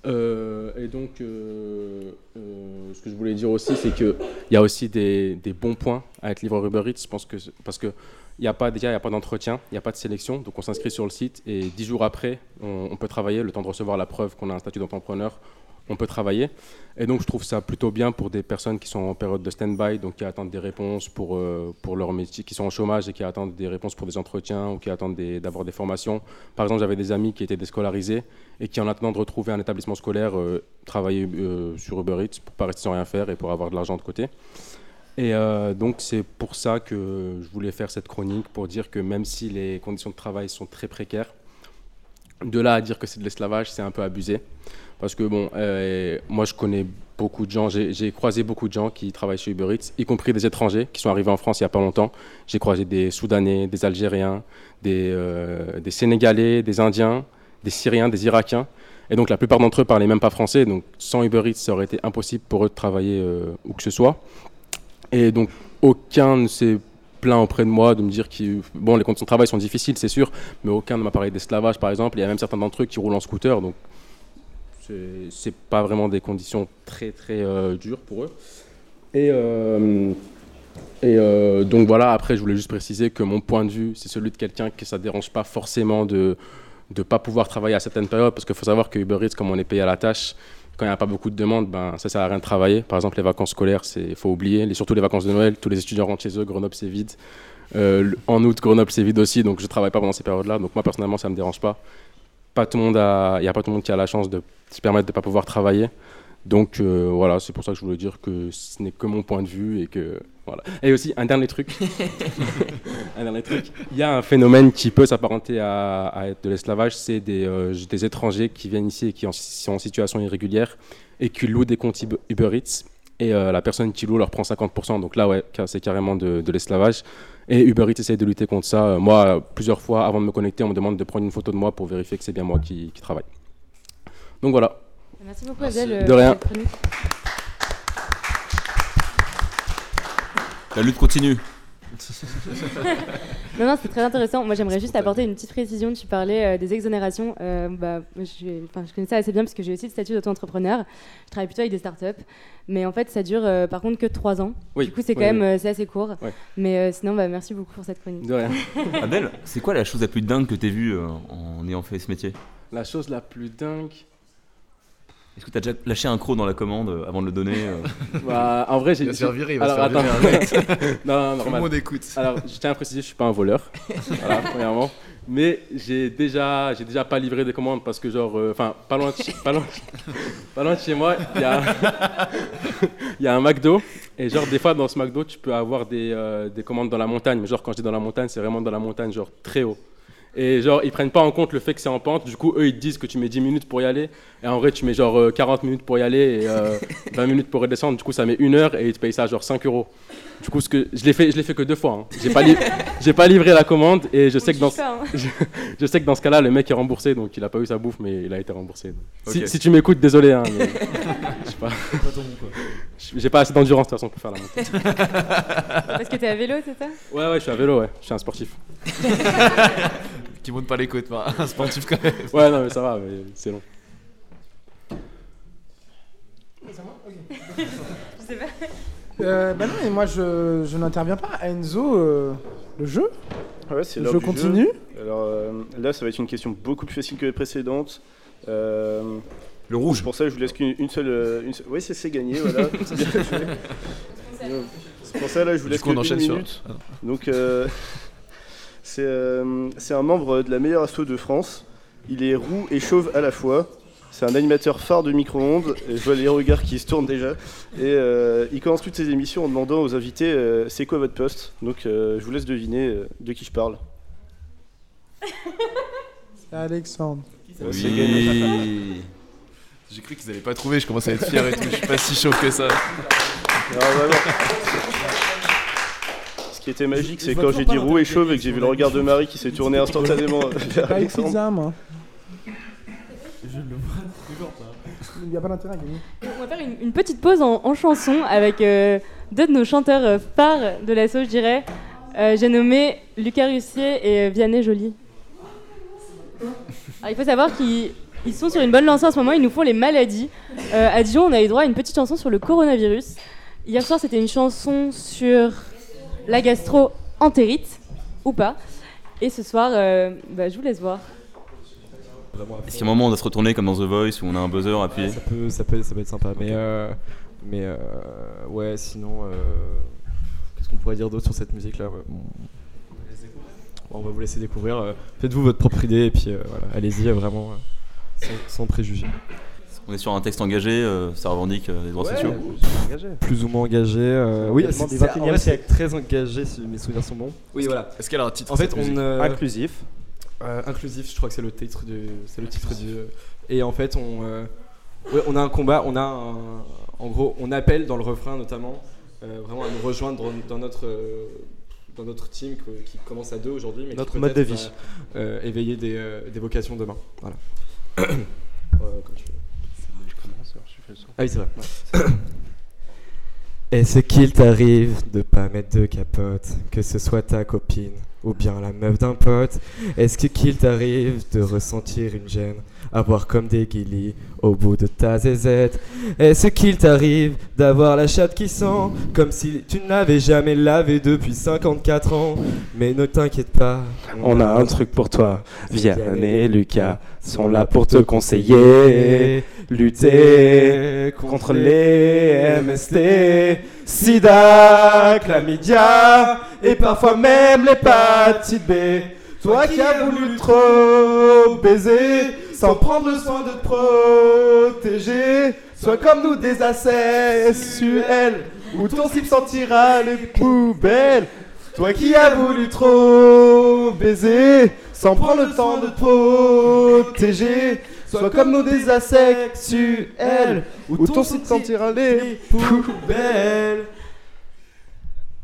Euh, et donc, euh, ce que je voulais dire aussi, c'est qu'il y a aussi des, bons points à être livreur Uber Eats, pense que, parce que il n'y a pas, déjà, il n'y a pas d'entretien, il n'y a pas de sélection, donc on s'inscrit sur le site et dix jours après, on peut travailler, le temps de recevoir la preuve qu'on a un statut d'entrepreneur, on peut travailler. Et donc, je trouve ça plutôt bien pour des personnes qui sont en période de stand-by, donc qui attendent des réponses pour, euh, pour leur métier, qui sont en chômage et qui attendent des réponses pour des entretiens ou qui attendent d'avoir des formations. Par exemple, j'avais des amis qui étaient déscolarisés et qui, en attendant de retrouver un établissement scolaire, euh, travaillaient euh, sur Uber Eats pour pas rester sans rien faire et pour avoir de l'argent de côté. Et donc, c'est pour ça que je voulais faire cette chronique, pour dire que même si les conditions de travail sont très précaires, de là à dire que c'est de l'esclavage, c'est un peu abusé. Parce que, bon, euh, moi, je connais beaucoup de gens, j'ai croisé beaucoup de gens qui travaillent chez Uber Eats, y compris des étrangers qui sont arrivés en France il n'y a pas longtemps. J'ai croisé des Soudanais, des Algériens, des, euh, des Sénégalais, des Indiens, des Syriens, des Irakiens. Et donc, la plupart d'entre eux parlaient même pas français. Donc, sans Uber Eats, ça aurait été impossible pour eux de travailler euh, où que ce soit. Et donc, aucun ne s'est plaint auprès de moi de me dire que bon, les conditions de travail sont difficiles, c'est sûr, mais aucun ne m'a parlé d'esclavage, par exemple. Il y a même certains d'entre eux qui roulent en scooter, donc c'est- pas vraiment des conditions très très euh, dures pour eux. Et, euh, et euh, donc voilà, après, je voulais juste préciser que mon point de vue, c'est celui de quelqu'un que ça dérange pas forcément de ne pas pouvoir travailler à certaines périodes, parce qu'il faut savoir que Uber Eats, comme on est payé à la tâche, quand il n'y a pas beaucoup de demandes, ben, ça sert à rien de travailler. Par exemple, les vacances scolaires, il faut oublier, les, surtout les vacances de Noël, tous les étudiants rentrent chez eux, Grenoble c'est vide. En août, Grenoble c'est vide aussi, donc je travaille pas pendant ces périodes-là. Donc moi personnellement, ça me dérange pas. Pas tout le monde a, il n'y a pas tout le monde qui a la chance de se permettre de ne pas pouvoir travailler. Donc euh, voilà, c'est pour ça que je voulais dire que ce n'est que mon point de vue et que voilà. Et aussi un dernier truc, un dernier truc. Il y a un phénomène qui peut s'apparenter à, à être de l'esclavage, c'est des, euh, des étrangers qui viennent ici et qui en- sont en situation irrégulière et qui louent des comptes Uber Eats. Et euh, la personne qui loue leur prend 50%. Donc là, ouais, c'est carrément de, de l'esclavage. Et Uber Eats essaye de lutter contre ça. Euh, Moi, plusieurs fois, avant de me connecter, on me demande de prendre une photo de moi pour vérifier que c'est bien moi qui, qui travaille. Donc voilà. Merci beaucoup, Merci. Abdel. euh, De rien. La lutte continue. Non, non, c'est très intéressant. Moi, j'aimerais juste apporter une petite précision. Tu parlais euh, des exonérations. Euh, bah, je, enfin, je connais ça assez bien parce que j'ai aussi le statut d'auto-entrepreneur. Je travaille plutôt avec des startups. Mais en fait, ça dure euh, par contre que 3 ans. Oui, Du coup, c'est quand oui, même euh, assez court. Mais euh, sinon, bah, merci beaucoup pour cette chronique. De rien. Abdel, c'est quoi la chose la plus dingue que t'aies vue euh, en ayant fait ce métier? La chose la plus dingue. Est-ce que tu as déjà lâché un croc dans la commande euh, avant de le donner euh Bah, en vrai, j'ai. Il va se faire virer, il va Alors, se faire attends. virer, arrête. non, non, Tout le normal. monde écoute. Alors, je tiens à préciser, je suis pas un voleur. voilà, premièrement. Mais j'ai déjà, j'ai déjà pas livré des commandes parce que genre, euh, enfin, pas loin, de chez- pas loin, pas loin de chez moi, il y a, il y a un McDo et genre des fois dans ce McDo, tu peux avoir des, euh, des commandes dans la montagne. Mais genre quand je dis dans la montagne, c'est vraiment dans la montagne, genre très haut. Et genre, ils prennent pas en compte le fait que c'est en pente. Du coup, eux, ils te disent que tu mets 10 minutes pour y aller. Et en vrai, tu mets genre euh, 40 minutes pour y aller et euh, 20 minutes pour redescendre. Du coup, ça met une heure et ils te payent ça genre 5 euros. Du coup, ce que je l'ai fait, je l'ai fait que deux fois. hein. J'ai pas, li- j'ai pas livré la commande et je sais que dans, pas, hein. je, je sais que dans ce cas-là, le mec est remboursé, donc il a pas eu sa bouffe, mais il a été remboursé. Si, tu m'écoutes, désolé. Hein, mais je sais pas. J'ai pas assez d'endurance de toute façon pour faire la montée. Parce que t'es à vélo, c'est ça? Ouais, ouais, je suis à vélo, ouais. Je suis un sportif. Qui monte pas les côtes, bah, un sportif quand même. Ouais, non, mais ça va, mais c'est long. Je sais pas. Euh, bah non, mais moi je, je n'interviens pas. Enzo, euh, le jeu Ouais, c'est Le l'heure jeu du continue Alors euh, là, ça va être une question beaucoup plus facile que les précédentes. Euh, Le rouge. pour ça, je vous laisse qu'une une seule. euh, Une seule... Oui, c'est c'est gagné, voilà. C'est pour ça, là, je vous laisse coup, on que enchaîne une sur- minute. Donc, euh, c'est euh, c'est un membre de la meilleure asso de France. Il est roux et chauve à la fois. C'est un animateur phare de micro-ondes. Je vois les regards qui se tournent déjà. Et euh, il commence toutes ses émissions en demandant aux invités euh, c'est quoi votre poste? Donc, euh, je vous laisse deviner euh, de qui je parle. C'est Alexandre. Ouais, c'est gagné. Oui. J'ai cru qu'ils allaient pas trouver, je commence à être fier et tout. Je suis pas si chaud que ça. Non, vraiment. Ce qui était magique, c'est Je vois quand j'ai dit roux et chauve et que j'ai vu le regard de Marie qui s'est tourné instantanément vers Pas une Alexandre. pizza, moi. Il n'y a pas d'intérêt à gagner. On va faire une, une petite pause en, en chanson avec euh, deux de nos chanteurs euh, phares de l'assaut, je dirais. Euh, J'ai nommé Lucas Russier et euh, Vianney Joly. Alors, il faut savoir qu'ils ils sont sur une bonne lancée en ce moment, ils nous font les maladies. Euh, à Dijon, on a eu droit à une petite chanson sur le coronavirus. Hier soir, c'était une chanson sur la gastro-entérite, ou pas. Et ce soir, euh, bah, je vous laisse voir. Est-ce qu'il y a un moment où on doit se retourner comme dans The Voice où on a un buzzer appuyé Ça peut, ça peut, ça peut être sympa. Mais, euh, mais euh, ouais, sinon, euh, qu'est-ce qu'on pourrait dire d'autre sur cette musique-là bon, On va vous laisser découvrir. Faites-vous votre propre idée et puis euh, voilà, allez-y vraiment euh, sans, sans préjugés. On est sur un texte engagé, euh, ça revendique euh, les droits sociaux. Plus ou moins engagé. euh, oui, c'est- du c'est- 21e en très engagé si mes souvenirs sont bons. Oui, voilà. Est-ce qu'elle a un titre En fait, on. euh, Inclusif. Euh, inclusif, je crois que c'est le titre du, c'est le titre du. Et en fait, on, euh, ouais, on a un combat, on a un, en gros, on appelle dans le refrain notamment, euh, vraiment à nous rejoindre dans, dans notre, euh, dans notre team qui commence à deux aujourd'hui, mais Notre qui mode de vie. va, euh, éveiller des, euh, des vocations demain. Voilà. Ah oui, c'est vrai. Est-ce qu'il t'arrive de pas mettre de capote, que ce soit ta copine ou bien la meuf d'un pote Est-ce qu'il t'arrive de ressentir une gêne, avoir comme des guillis au bout de ta zézette Est-ce qu'il t'arrive d'avoir la chatte qui sent, comme si tu ne l'avais jamais lavé depuis 54 ans Mais ne t'inquiète pas, On a un truc pour toi. Vianney et Lucas sont là pour te conseiller. Lutter contre les MST, SIDA, chlamydia et parfois même l'hépatite B. Toi qui as voulu trop baiser sans prendre soin de te protéger, sois comme nous des asexuels ou ton slip sentira les poubelles. Toi qui as voulu trop baiser sans prendre le temps de te protéger, sois comme nous des asexuels ou ton slip sentira les poubelles.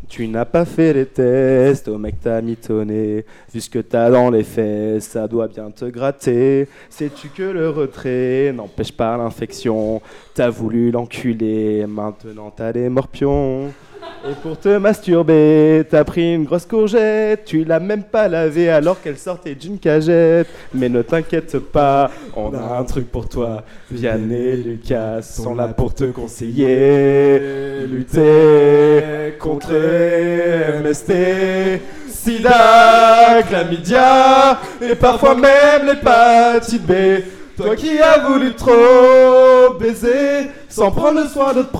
Tu n'as pas fait les tests, oh mec t'as mitonné. Vu ce que t'as dans les fesses, ça doit bien te gratter. Sais-tu que le retrait n'empêche pas l'infection? T'as voulu l'enculer, maintenant t'as des morpions et pour te masturber, t'as pris une grosse courgette, tu l'as même pas lavée alors qu'elle sortait d'une cagette. Mais ne t'inquiète pas, on a un truc pour toi. Vianney et Lucas sont là pour te conseiller. Lutter contre MST, SIDA, chlamydia et parfois même l'hépatite B. Toi qui as voulu trop baiser sans prendre le soin de te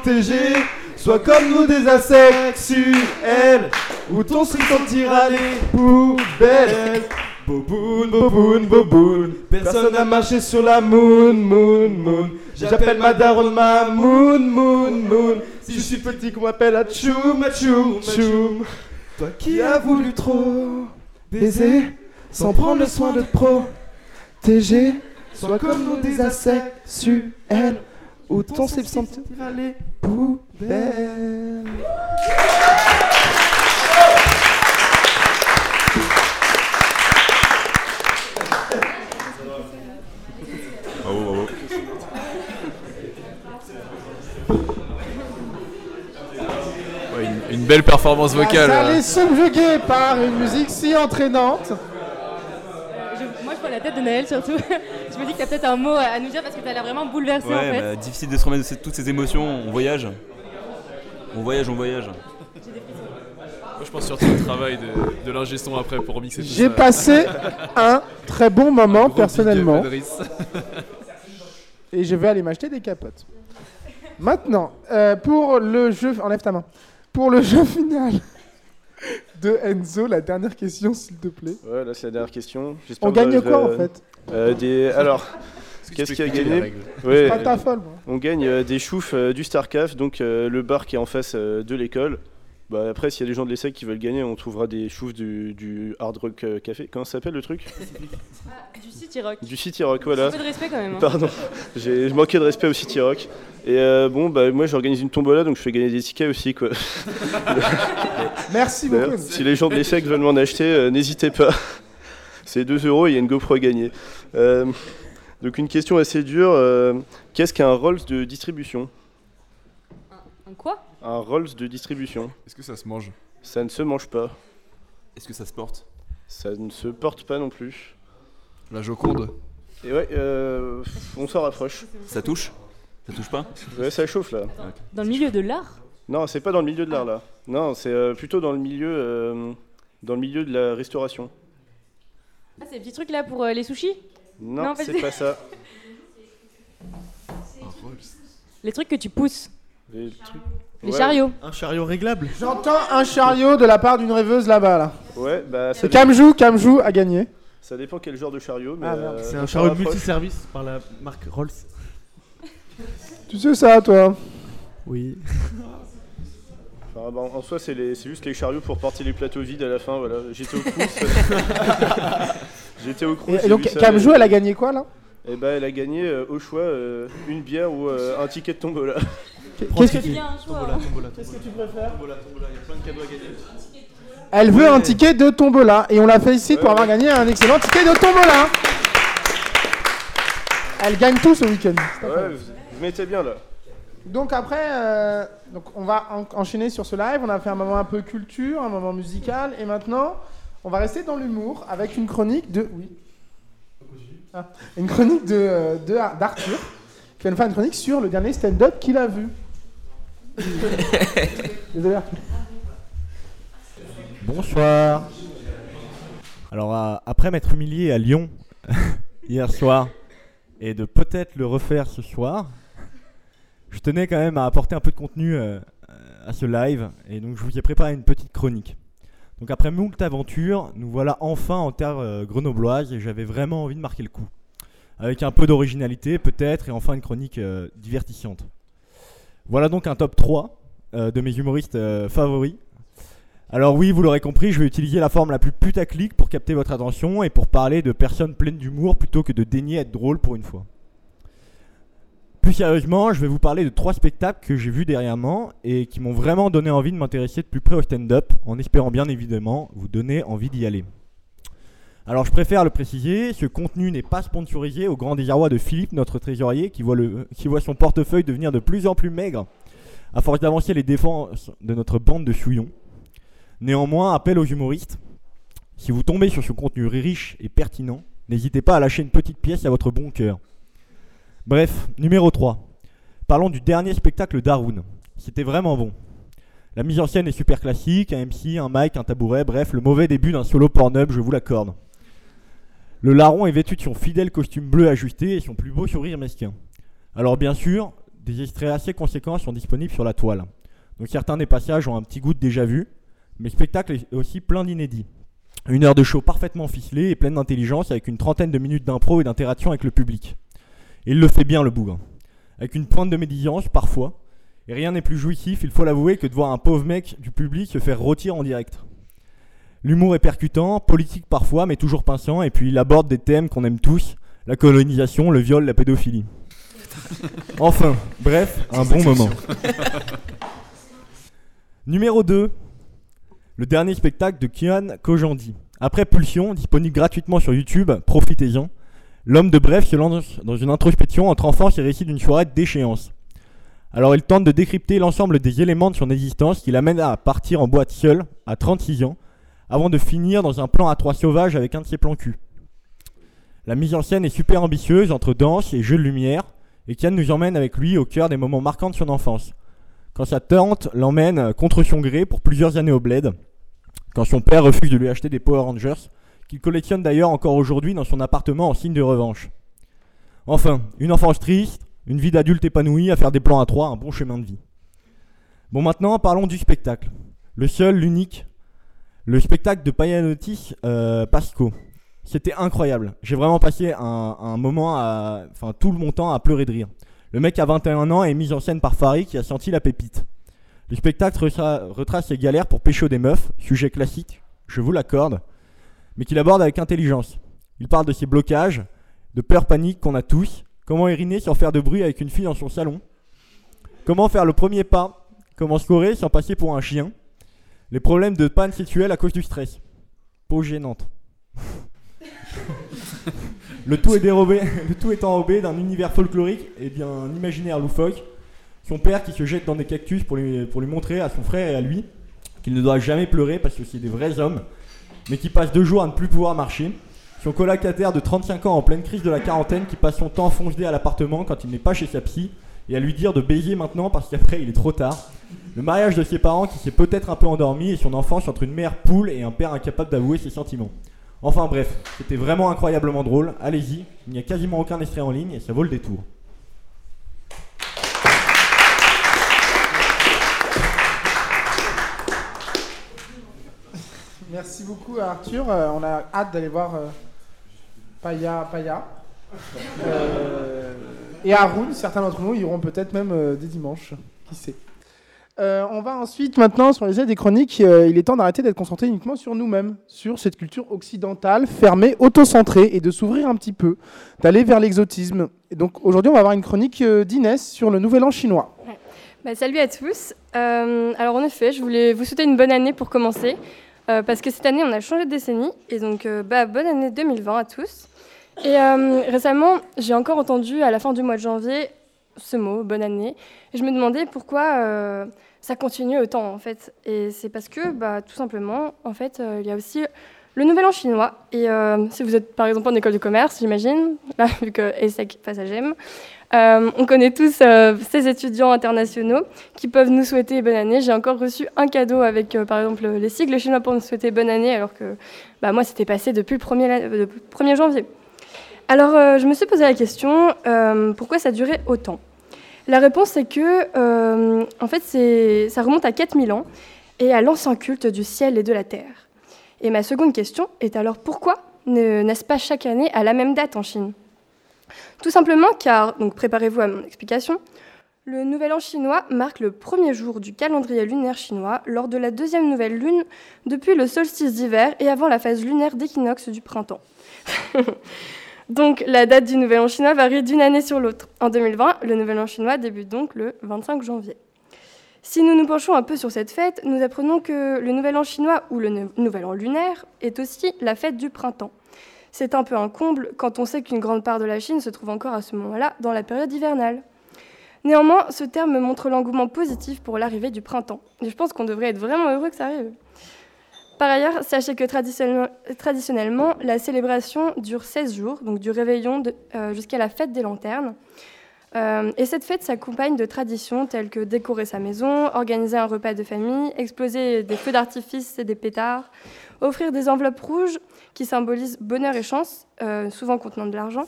protéger. Sois comme nous des asexuels Où ton slip sortira les poubelles. Boboun, boboun, boboun Personne n'a marché sur la moon, moon, moon. J'appelle ma daronne ma moon, moon, moon. Si je suis petit qu'on m'appelle à choum, choum, choum Toi qui as voulu trop baiser Sans prendre le soin de te protéger. Sois comme nous des asexuels Où ton slip sortira les poubelles. Ouais, une, une belle performance vocale. Ça là. allait subjuguer par une musique si entraînante. Je- moi, je vois la tête de Naël surtout. je me dis que t'as peut-être un mot à nous dire parce que t'as l'air vraiment bouleversé en fait. bah, difficile de se remettre de toutes ces émotions. On voyage. On voyage, on voyage. Moi, je pense surtout au travail de, son après pour mixer tout J'ai ça. passé un très bon moment personnellement. Et je vais aller m'acheter des capotes. Maintenant, euh, pour le jeu. Enlève ta main. Pour le jeu final de Enzo, la dernière question, s'il te plaît. Ouais, là c'est la dernière question. J'espère On gagne quoi, en fait Euh, des... Alors, que qu'est-ce tu qui a gagné Ouais, C'est pas ta folle, moi. On gagne euh, des choufs euh, du Starcraft, donc euh, le bar qui est en face euh, de l'école. Bah, après, s'il y a des gens de l'ESSEC qui veulent gagner, on trouvera des choufs du, du Hard Rock euh, Café. Comment ça s'appelle le truc Ah, du City Rock. Du City Rock, voilà. Un peu de respect quand même. hein. Pardon, j'ai je manquais de respect au City Rock. Et euh, bon, bah, moi j'organise une tombola, donc je fais gagner des tickets aussi. quoi. Merci beaucoup. Si les gens de l'ESSEC veulent m'en acheter, euh, n'hésitez pas. C'est 2 euros et il y a une GoPro à gagner. Euh, donc une question assez dure. euh, Qu'est-ce qu'un Rolls de distribution? Un quoi? Un Rolls de distribution. Est-ce que ça se mange? Ça ne se mange pas. Est-ce que ça se porte? Ça ne se porte pas non plus. La Joconde Et ouais, euh, on s'en rapproche. Ça touche? Ça touche pas Ouais, ça chauffe là. Dans le milieu de l'art Non, c'est pas dans le milieu de l'art là. Non, c'est euh, plutôt dans le milieu, euh, dans le milieu de la restauration. Ah, c'est les petits trucs là pour euh, les sushis Non, Non, c'est pas ça. Les trucs que tu pousses. Les trucs. Les Ouais. chariots. Un chariot réglable. J'entends un chariot de la part d'une rêveuse là-bas. Là. Ouais, bah ça, C'est Kamjou, Kamjou a gagné. ça dépend quel genre de chariot. Mais Ah, euh, C'est un chariot multiservice par la marque Rolls. Tu sais ça, toi Oui. Enfin, bah, en soi, c'est les- c'est juste les chariots pour porter les plateaux vides à la fin. Voilà. J'étais au Crous. J'étais au Crous. Et, et donc, Kamjou, elle a gagné quoi là? Et bah, elle a gagné euh, au choix euh, une bière ou euh, un ticket de tombola. Qu'est-ce que Qu'est-ce tu préfères? Tombola, tombola, il y a plein de cadeaux à gagner. Elle veut un ticket de tombola et on la félicite pour avoir gagné un excellent ticket de tombola. Elle gagne tout ce week-end. Mettez bien là. Donc après, euh, donc on va en- enchaîner sur ce live. On a fait un moment un peu culture, un moment musical, et maintenant, on va rester dans l'humour avec une chronique de, oui, Ah, une chronique de euh, de Ar- d'Arthur qui va nous faire une chronique sur le dernier stand-up qu'il a vu. Désolé Arthur. Bonsoir. Alors, euh, après m'être humilié à Lyon hier soir et de peut-être le refaire ce soir, je tenais quand même à apporter un peu de contenu euh, à ce live et donc je vous ai préparé une petite chronique. Donc après moult aventures, nous voilà enfin en terre euh, grenobloise et j'avais vraiment envie de marquer le coup. Avec un peu d'originalité peut-être et enfin une chronique euh, divertissante. Voilà donc un top 3 euh, de mes humoristes favoris. Alors oui, vous l'aurez compris, je vais utiliser la forme la plus putaclic pour capter votre attention et pour parler de personnes pleines d'humour plutôt que de daigner être drôle pour une fois. Plus sérieusement, je vais vous parler de trois spectacles que j'ai vus dernièrement et qui m'ont vraiment donné envie de m'intéresser de plus près au stand-up, en espérant bien évidemment vous donner envie d'y aller. Alors je préfère le préciser, ce contenu n'est pas sponsorisé au grand désarroi de Philippe, notre trésorier, qui voit, son portefeuille devenir de plus en plus maigre à force d'avancer les défenses de notre bande de chouillons. Néanmoins, appel aux humoristes. Si vous tombez sur ce contenu riche et pertinent, n'hésitez pas à lâcher une petite pièce à votre bon cœur. Bref, numéro 3. Parlons du dernier spectacle d'Haroun. C'était vraiment bon. La mise en scène est super classique, un MC, un mic, un tabouret, bref, le mauvais début d'un solo Pornhub, je vous l'accorde. Le larron est vêtu de son fidèle costume bleu ajusté et son plus beau sourire mesquin. Alors bien sûr, des extraits assez conséquents sont disponibles sur la toile. Donc certains des passages ont un petit goût de déjà vu, mais le spectacle est aussi plein d'inédits. Une heure de show parfaitement ficelée et pleine d'intelligence avec une trentaine de minutes d'impro et d'interaction avec le public. Et il le fait bien le bougre. Avec une pointe de médisance parfois. Et rien n'est plus jouissif, il faut l'avouer, que de voir un pauvre mec du public se faire rôtir en direct. L'humour est percutant, politique parfois, mais toujours pinçant, et puis il aborde des thèmes qu'on aime tous, la colonisation, le viol, la pédophilie. Enfin, bref, un bon moment. Numéro 2. Le dernier spectacle de Kian Kojandi. Après Pulsion, disponible gratuitement sur YouTube, profitez-en. L'homme de Bref se lance dans une introspection entre enfance et récit d'une soirée déchéance. Alors il tente de décrypter l'ensemble des éléments de son existence qui l'amène à partir en boîte seul, à 36 ans, avant de finir dans un plan à trois sauvages avec un de ses plans cul. La mise en scène est super ambitieuse entre danse et jeux de lumière, et Kian nous emmène avec lui au cœur des moments marquants de son enfance. Quand sa tante l'emmène contre son gré pour plusieurs années au bled, quand son père refuse de lui acheter des Power Rangers, qu'il collectionne d'ailleurs encore aujourd'hui dans son appartement en signe de revanche. Enfin, une enfance triste, une vie d'adulte épanouie, à faire des plans à trois, un bon chemin de vie. Bon maintenant, parlons du spectacle. Le seul, l'unique, le spectacle de Payanotis euh, Pasco. C'était incroyable. J'ai vraiment passé un, moment, à, enfin tout mon temps à pleurer de rire. Le mec a 21 ans et est mis en scène par Farid qui a senti la pépite. Le spectacle retrace ses galères pour pécho des meufs, sujet classique, je vous l'accorde, mais qu'il aborde avec intelligence. Il parle de ses blocages, de peur panique qu'on a tous, comment ériner sans faire de bruit avec une fille dans son salon, comment faire le premier pas, comment scorer sans passer pour un chien, les problèmes de panne sexuelle à cause du stress. Peau gênante. le, tout est dérobé, le tout est enrobé d'un univers folklorique et d'un imaginaire loufoque. Son père qui se jette dans des cactus pour lui, pour lui montrer à son frère et à lui qu'il ne doit jamais pleurer parce que c'est des vrais hommes, mais qui passe deux jours à ne plus pouvoir marcher. Son colocataire de 35 ans en pleine crise de la quarantaine qui passe son temps foncé à l'appartement quand il n'est pas chez sa psy et à lui dire de baiser maintenant parce qu'après il est trop tard. Le mariage de ses parents qui s'est peut-être un peu endormi et son enfance entre une mère poule et un père incapable d'avouer ses sentiments. Enfin bref, c'était vraiment incroyablement drôle. Allez-y, il n'y a quasiment aucun extrait en ligne et ça vaut le détour. Merci beaucoup Arthur. Euh, on a hâte d'aller voir euh, Paya Paya. Euh, et Haroun, certains d'entre nous iront peut-être même des dimanches. Qui sait? Euh, on va ensuite, maintenant, sur les aides des chroniques, euh, il est temps d'arrêter d'être concentré uniquement sur nous-mêmes, sur cette culture occidentale, fermée, autocentrée, et de s'ouvrir un petit peu, d'aller vers l'exotisme. Et donc aujourd'hui, on va avoir une chronique euh, d'Inès sur le Nouvel An chinois. Bah, salut à tous. alors en effet, je voulais vous souhaiter une bonne année pour commencer, parce que cette année, on a changé de décennie, et donc bah, bonne année 2020 à tous. Et récemment, j'ai encore entendu à la fin du mois de janvier ce mot, bonne année. Et je me demandais pourquoi euh, ça continue autant, en fait. Et c'est parce que, bah, tout simplement, en fait, euh, il y a aussi le Nouvel An chinois. Et euh, si vous êtes, par exemple, en école de commerce, j'imagine, vu que ESSEC passe à GEM, on connaît tous ces étudiants internationaux qui peuvent nous souhaiter bonne année. J'ai encore reçu un cadeau avec, par exemple, les sigles chinois pour nous souhaiter bonne année, alors que bah, moi, c'était passé depuis le 1er, 1er janvier. Alors, euh, je me suis posé la question, euh, pourquoi ça durait autant? La réponse, c'est que, euh, en fait, ça remonte à 4000 ans et à l'ancien culte du ciel et de la terre. Et ma seconde question est alors, pourquoi n'est-ce pas chaque année à la même date en Chine? Tout simplement car, donc préparez-vous à mon explication, le Nouvel An chinois marque le premier jour du calendrier lunaire chinois lors de la deuxième nouvelle lune depuis le solstice d'hiver et avant la phase lunaire d'équinoxe du printemps. Donc la date du Nouvel An chinois varie d'une année sur l'autre. En 2020, le Nouvel An chinois débute donc le 25 janvier. Si nous nous penchons un peu sur cette fête, nous apprenons que le Nouvel An chinois ou le Nouvel An lunaire est aussi la fête du printemps. C'est un peu un comble quand on sait qu'une grande part de la Chine se trouve encore à ce moment-là dans la période hivernale. Néanmoins, ce terme montre l'engouement positif pour l'arrivée du printemps. Et je pense qu'on devrait être vraiment heureux que ça arrive. Par ailleurs, sachez que traditionnellement, la célébration dure 16 jours, donc du réveillon euh, jusqu'à la fête des lanternes. Euh, et cette fête s'accompagne de traditions telles que décorer sa maison, organiser un repas de famille, exploser des feux d'artifice et des pétards, offrir des enveloppes rouges qui symbolisent bonheur et chance, euh, souvent contenant de l'argent,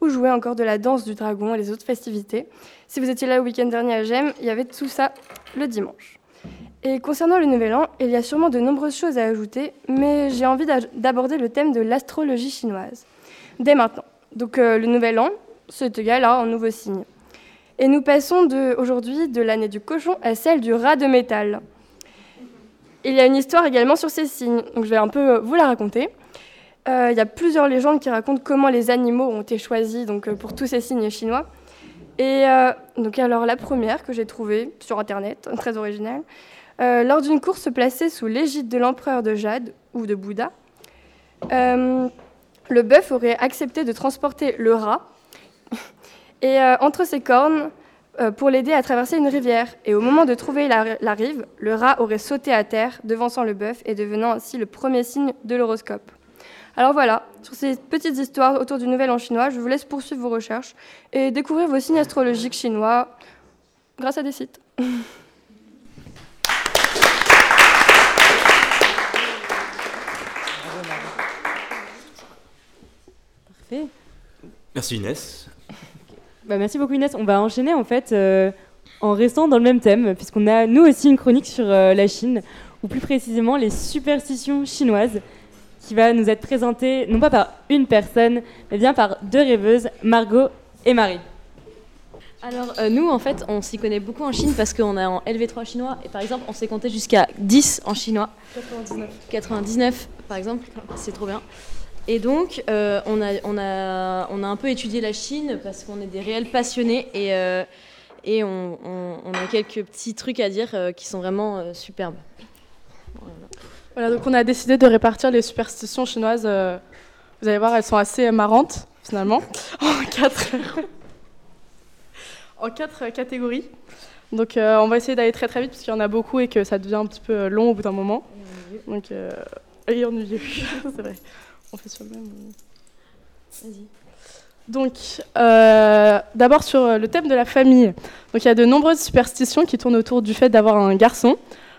ou jouer encore de la danse du dragon et les autres festivités. Si vous étiez là au week-end dernier à Gênes, il y avait tout ça le dimanche. Et concernant le Nouvel An, il y a sûrement de nombreuses choses à ajouter, mais j'ai envie d'aborder le thème de l'astrologie chinoise. Dès maintenant. Donc euh, le Nouvel An, c'est égal à un nouveau signe. Et nous passons aujourd'hui de l'année du cochon à celle du rat de métal. Il y a une histoire également sur ces signes, donc je vais un peu vous la raconter. Euh, il y a plusieurs légendes qui racontent comment les animaux ont été choisis donc, pour tous ces signes chinois. Et donc alors la première que j'ai trouvée sur internet, très originale, euh, lors d'une course placée sous l'égide de l'empereur de Jade ou de Bouddha, euh, le bœuf aurait accepté de transporter le rat et euh, entre ses cornes pour l'aider à traverser une rivière. Et au moment de trouver la, rive, le rat aurait sauté à terre, devançant le bœuf et devenant ainsi le premier signe de l'horoscope. Alors voilà, sur ces petites histoires autour du Nouvel An chinois, je vous laisse poursuivre vos recherches et découvrir vos signes astrologiques chinois grâce à des sites. Merci Inès. Bah, merci beaucoup Inès. On va enchaîner en fait euh, en restant dans le même thème, puisqu'on a nous aussi une chronique sur euh, la Chine, ou plus précisément les superstitions chinoises, qui va nous être présentée non pas par une personne, mais bien par deux rêveuses, Margot et Marie. Alors euh, nous en fait on s'y connaît beaucoup en Chine parce qu'on est en LV3 chinois et par exemple on s'est compté jusqu'à 10 en chinois. 99. 99 par exemple, c'est trop bien. Et donc, euh, on, a, on, a, on a un peu étudié la Chine parce qu'on est des réels passionnés et, euh, et on, on, a quelques petits trucs à dire euh, qui sont vraiment superbes. Voilà. donc on a décidé de répartir les superstitions chinoises. vous allez voir, elles sont assez marrantes finalement, en quatre, en quatre catégories. Donc on va essayer d'aller très très vite parce qu'il y en a beaucoup et que ça devient un petit peu long au bout d'un moment. Donc, et ennuyeux, c'est vrai. On fait sur le même. Euh. Vas-y. Donc, euh, d'abord sur euh, le thème de la famille. Donc, il y a de nombreuses superstitions qui tournent autour du fait d'avoir un garçon.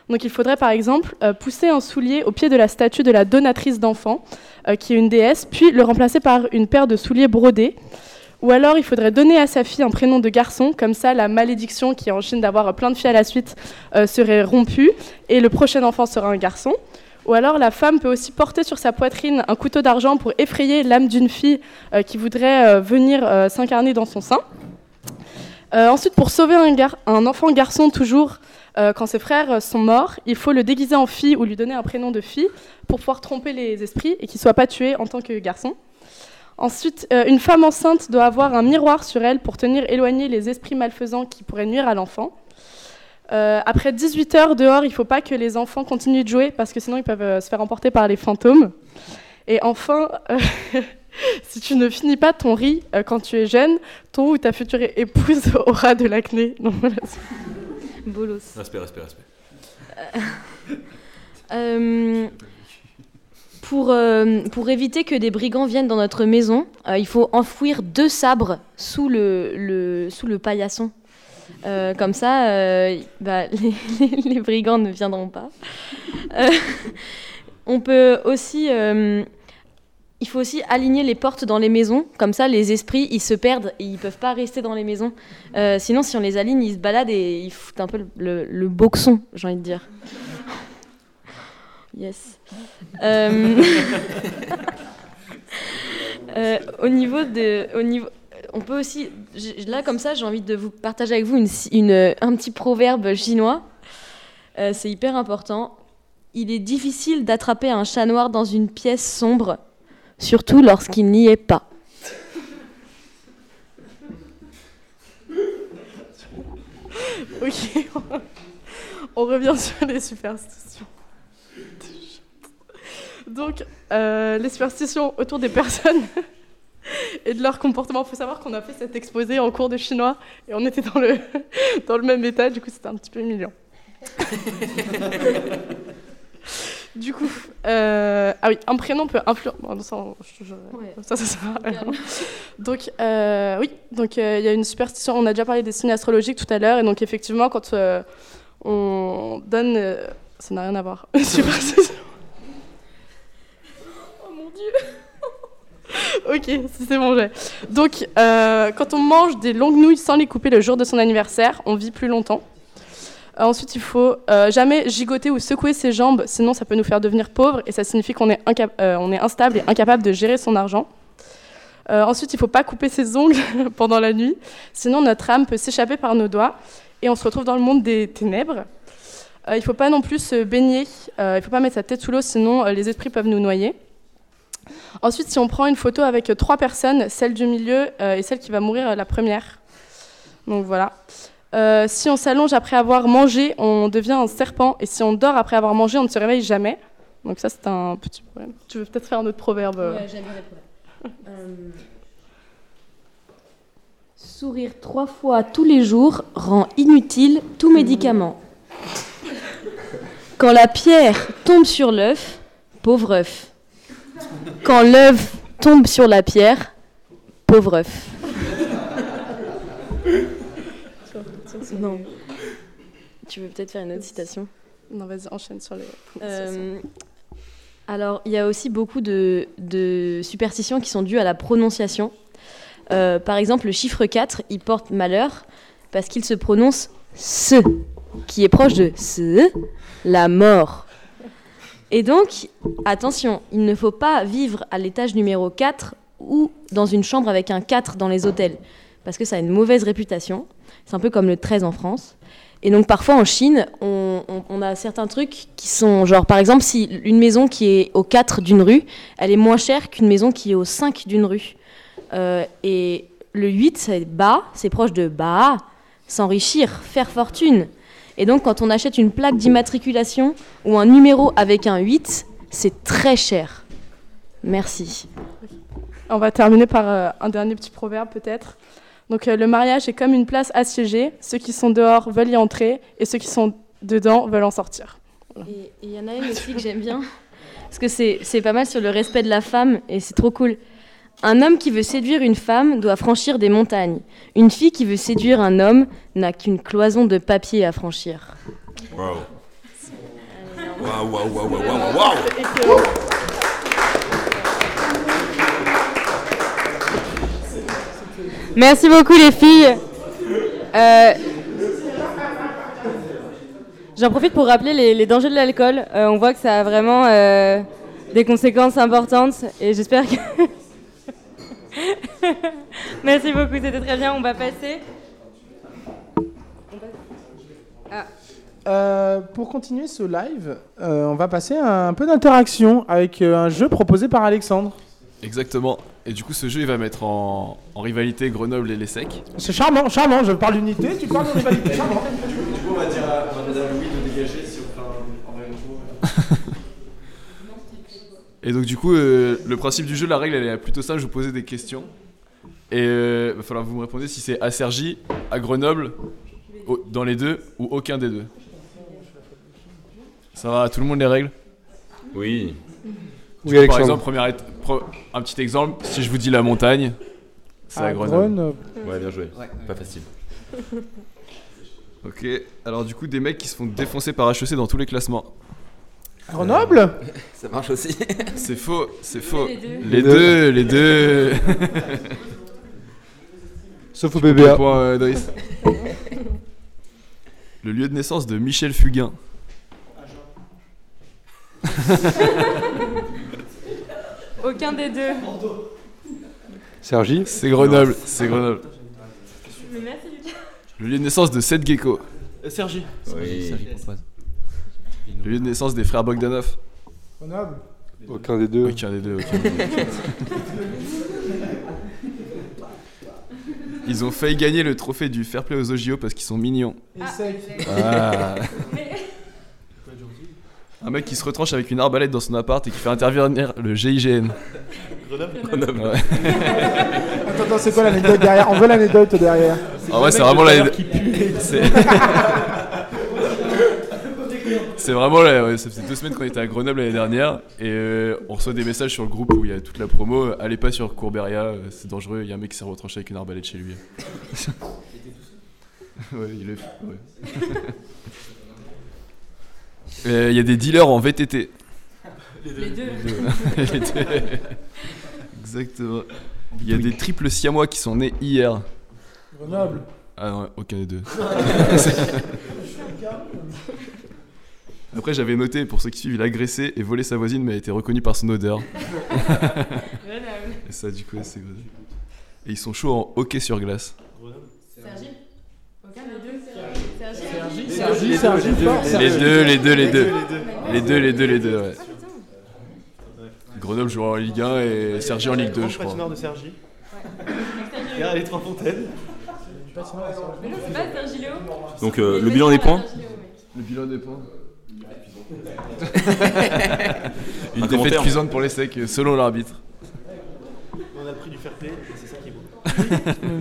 Donc, il faudrait par exemple pousser un soulier au pied de la statue de la donatrice d'enfants, qui est une déesse, puis le remplacer par une paire de souliers brodés. Ou alors, il faudrait donner à sa fille un prénom de garçon, comme ça, la malédiction qui est en Chine d'avoir plein de filles à la suite serait rompue, et le prochain enfant sera un garçon. Ou alors la femme peut aussi porter sur sa poitrine un couteau d'argent pour effrayer l'âme d'une fille euh, qui voudrait euh, venir euh, s'incarner dans son sein. ensuite, pour sauver un, un enfant garçon toujours, quand ses frères sont morts, il faut le déguiser en fille ou lui donner un prénom de fille pour pouvoir tromper les esprits et qu'il ne soit pas tué en tant que garçon. Ensuite, une femme enceinte doit avoir un miroir sur elle pour tenir éloigner les esprits malfaisants qui pourraient nuire à l'enfant. Euh, après 18 heures dehors, il ne faut pas que les enfants continuent de jouer parce que sinon ils peuvent euh, se faire emporter par les fantômes. Et enfin, euh, si tu ne finis pas ton riz quand tu es jeune, ton ou ta future épouse aura de l'acné. Voilà. Bolos. Respect, respect, respect. pour, pour éviter que des brigands viennent dans notre maison, il faut enfouir deux sabres sous le, le, sous le paillasson. Euh, comme ça, euh, bah, les, brigands ne viendront pas. Euh, on peut aussi, il faut aussi aligner les portes dans les maisons. Comme ça, les esprits, ils se perdent et ils peuvent pas rester dans les maisons. sinon, si on les aligne, ils se baladent et ils foutent un peu le, le boxon, j'ai envie de dire. Yes. au niveau de, au niveau, on peut aussi, là comme ça, j'ai envie de vous partager avec vous une, un petit proverbe chinois. Euh, c'est hyper important. Il est difficile d'attraper un chat noir dans une pièce sombre, surtout lorsqu'il n'y est pas. ok, on revient sur les superstitions. Donc, euh, les superstitions autour des personnes et de leur comportement. Il faut savoir qu'on a fait cet exposé en cours de chinois et on était dans le, dans le même état, du coup c'était un petit peu humiliant. Du coup, euh, ah oui, un prénom peut influencer. Bon, ça, je- je- ça, ça sert à rien. Donc, euh, oui, donc euh, il y a une superstition. On a déjà parlé des signes astrologiques tout à l'heure, et donc effectivement, quand on donne, ça n'a rien à voir. Superstition. oh mon dieu. ok, c'est bon, j'ai. Donc, euh, quand on mange des longues nouilles sans les couper le jour de son anniversaire, on vit plus longtemps. Euh, ensuite, il faut euh, jamais gigoter ou secouer ses jambes, sinon ça peut nous faire devenir pauvre et ça signifie qu'on est, instable et incapable de gérer son argent. Ensuite, il ne faut pas couper ses ongles pendant la nuit, sinon notre âme peut s'échapper par nos doigts et on se retrouve dans le monde des ténèbres. Il ne faut pas non plus se baigner, il ne faut pas mettre sa tête sous l'eau, sinon les esprits peuvent nous noyer. Ensuite, si on prend une photo avec trois personnes, celle du milieu euh, et celle qui va mourir euh, la première. Donc voilà. Euh, si on s'allonge après avoir mangé, on devient un serpent. Et si on dort après avoir mangé, on ne se réveille jamais. Donc ça, c'est un petit problème. Tu veux peut-être faire un autre proverbe euh, Ouais, j'aime bien les proverbes. Euh, Sourire trois fois tous les jours rend inutile tout médicament. Quand la pierre tombe sur l'œuf, pauvre œuf. Quand l'œuf tombe sur la pierre, pauvre œuf. Non. Tu veux peut-être faire une autre citation? Non, vas-y, enchaîne sur les. Euh, alors, il y a aussi beaucoup de, de superstitions qui sont dues à la prononciation. Euh, par exemple, le chiffre 4, il porte malheur parce qu'il se prononce ce, qui est proche de ce, la mort. Et donc, attention, il ne faut pas vivre à l'étage numéro 4 ou dans une chambre avec un 4 dans les hôtels, parce que ça a une mauvaise réputation. C'est un peu comme le 13 en France. Et donc parfois en Chine, on, a certains trucs qui sont genre par exemple si une maison qui est au 4 d'une rue, elle est moins chère qu'une maison qui est au 5 d'une rue. Euh, et le 8 c'est bas, c'est proche de bas, s'enrichir, faire fortune. Et donc quand on achète une plaque d'immatriculation ou un numéro avec un 8, c'est très cher. Merci. On va terminer par euh, un dernier petit proverbe peut-être. Donc euh, le mariage est comme une place assiégée. Ceux qui sont dehors veulent y entrer et ceux qui sont dedans veulent en sortir. Et il y en a une aussi que j'aime bien, parce que c'est c'est pas mal sur le respect de la femme, et c'est trop cool. Un homme qui veut séduire une femme doit franchir des montagnes. Une fille qui veut séduire un homme n'a qu'une cloison de papier à franchir. Waouh. Waouh, waouh, waouh, waouh, waouh, waouh. Merci beaucoup les filles. Euh, J'en profite pour rappeler les, les dangers de l'alcool. Euh, on voit que ça a vraiment euh, des conséquences importantes et j'espère que... Merci beaucoup, c'était très bien. On va passer. Ah. Euh, pour continuer ce live, euh, on va passer à un peu d'interaction avec euh, un jeu proposé par Alexandre. Exactement. Et du coup, ce jeu, il va mettre en, en rivalité Grenoble et les Secs. C'est charmant, charmant. Je parle d'unité, tu parles de rivalité. charmant. Du coup, on va dire à Madame Louis de dégager si on fait un, un vrai tour. Et donc, du coup, euh, le principe du jeu, la règle, elle est plutôt simple. Je vous poser des questions. Et il va falloir que vous me répondez si c'est à Cergy, à Grenoble, au- dans les deux ou aucun des deux. Ça va, tout le monde les règles? Oui. Du Oui, coup, par exemple, première un petit exemple, si je vous dis la montagne, c'est à À Grenoble. Grenoble. Ouais, bien joué. Pas facile. Ok, alors du coup, des mecs qui se font défoncer par HEC dans tous les classements. Grenoble Ça marche aussi. C'est faux, c'est faux. Les deux. Les deux, les deux. Sauf au BBA. point, euh. Le lieu de naissance de Michel Fugain. Aucun des deux. Sergi C'est Grenoble, c'est Grenoble. Le lieu de naissance de Seth Gecko. Euh, Sergi. Oui. Sergi Pontoise. Le lieu de naissance des frères Bogdanov. Grenoble. Aucun des deux. Aucun des deux, aucun des deux. Ils ont failli gagner le trophée du fair play aux OGO parce qu'ils sont mignons. Sec. Ah. Un mec qui se retranche avec une arbalète dans son appart et qui fait intervenir le GIGN. Grenoble. Ouais. Attends, attends, c'est quoi l'anecdote derrière? On veut l'anecdote derrière. En vrai, c'est mec vraiment l'anecdote. C'est vraiment là, ouais, ça faisait deux semaines qu'on était à Grenoble l'année dernière et euh, on reçoit des messages sur le groupe où il y a toute la promo. euh, Allez pas sur Courberia, euh, c'est dangereux. Il y a un mec qui s'est retranché avec une arbalète chez lui. ouais, il est. ouais. Euh, Il y a des dealers en VTT. Les deux. Les deux. Les deux. Exactement. Il y a des triples siamois qui sont nés hier. Grenoble. Ah non, aucun des deux. Après, j'avais noté pour ceux qui suivent, il a agressé et volé sa voisine, mais a été reconnu par son odeur. et ça, du coup, c'est. Et ils sont chauds en hockey sur glace. Sergi Aucun des deux Sergi, Les Sergi, deux, fort, les Sergi. deux, les deux, les deux. Les deux, les deux, les deux, ouais. Grenoble joue en Ligue 1 et Sergi en Ligue 2, je crois. De Sergi. Derrière les trois fontaines. Mais non, c'est pas Sergi Léo Donc euh, le bilan des points Le bilan des points Un Une défaite cuisante pour les secs, selon l'arbitre. On a pris du fair play et c'est ça qui est beau.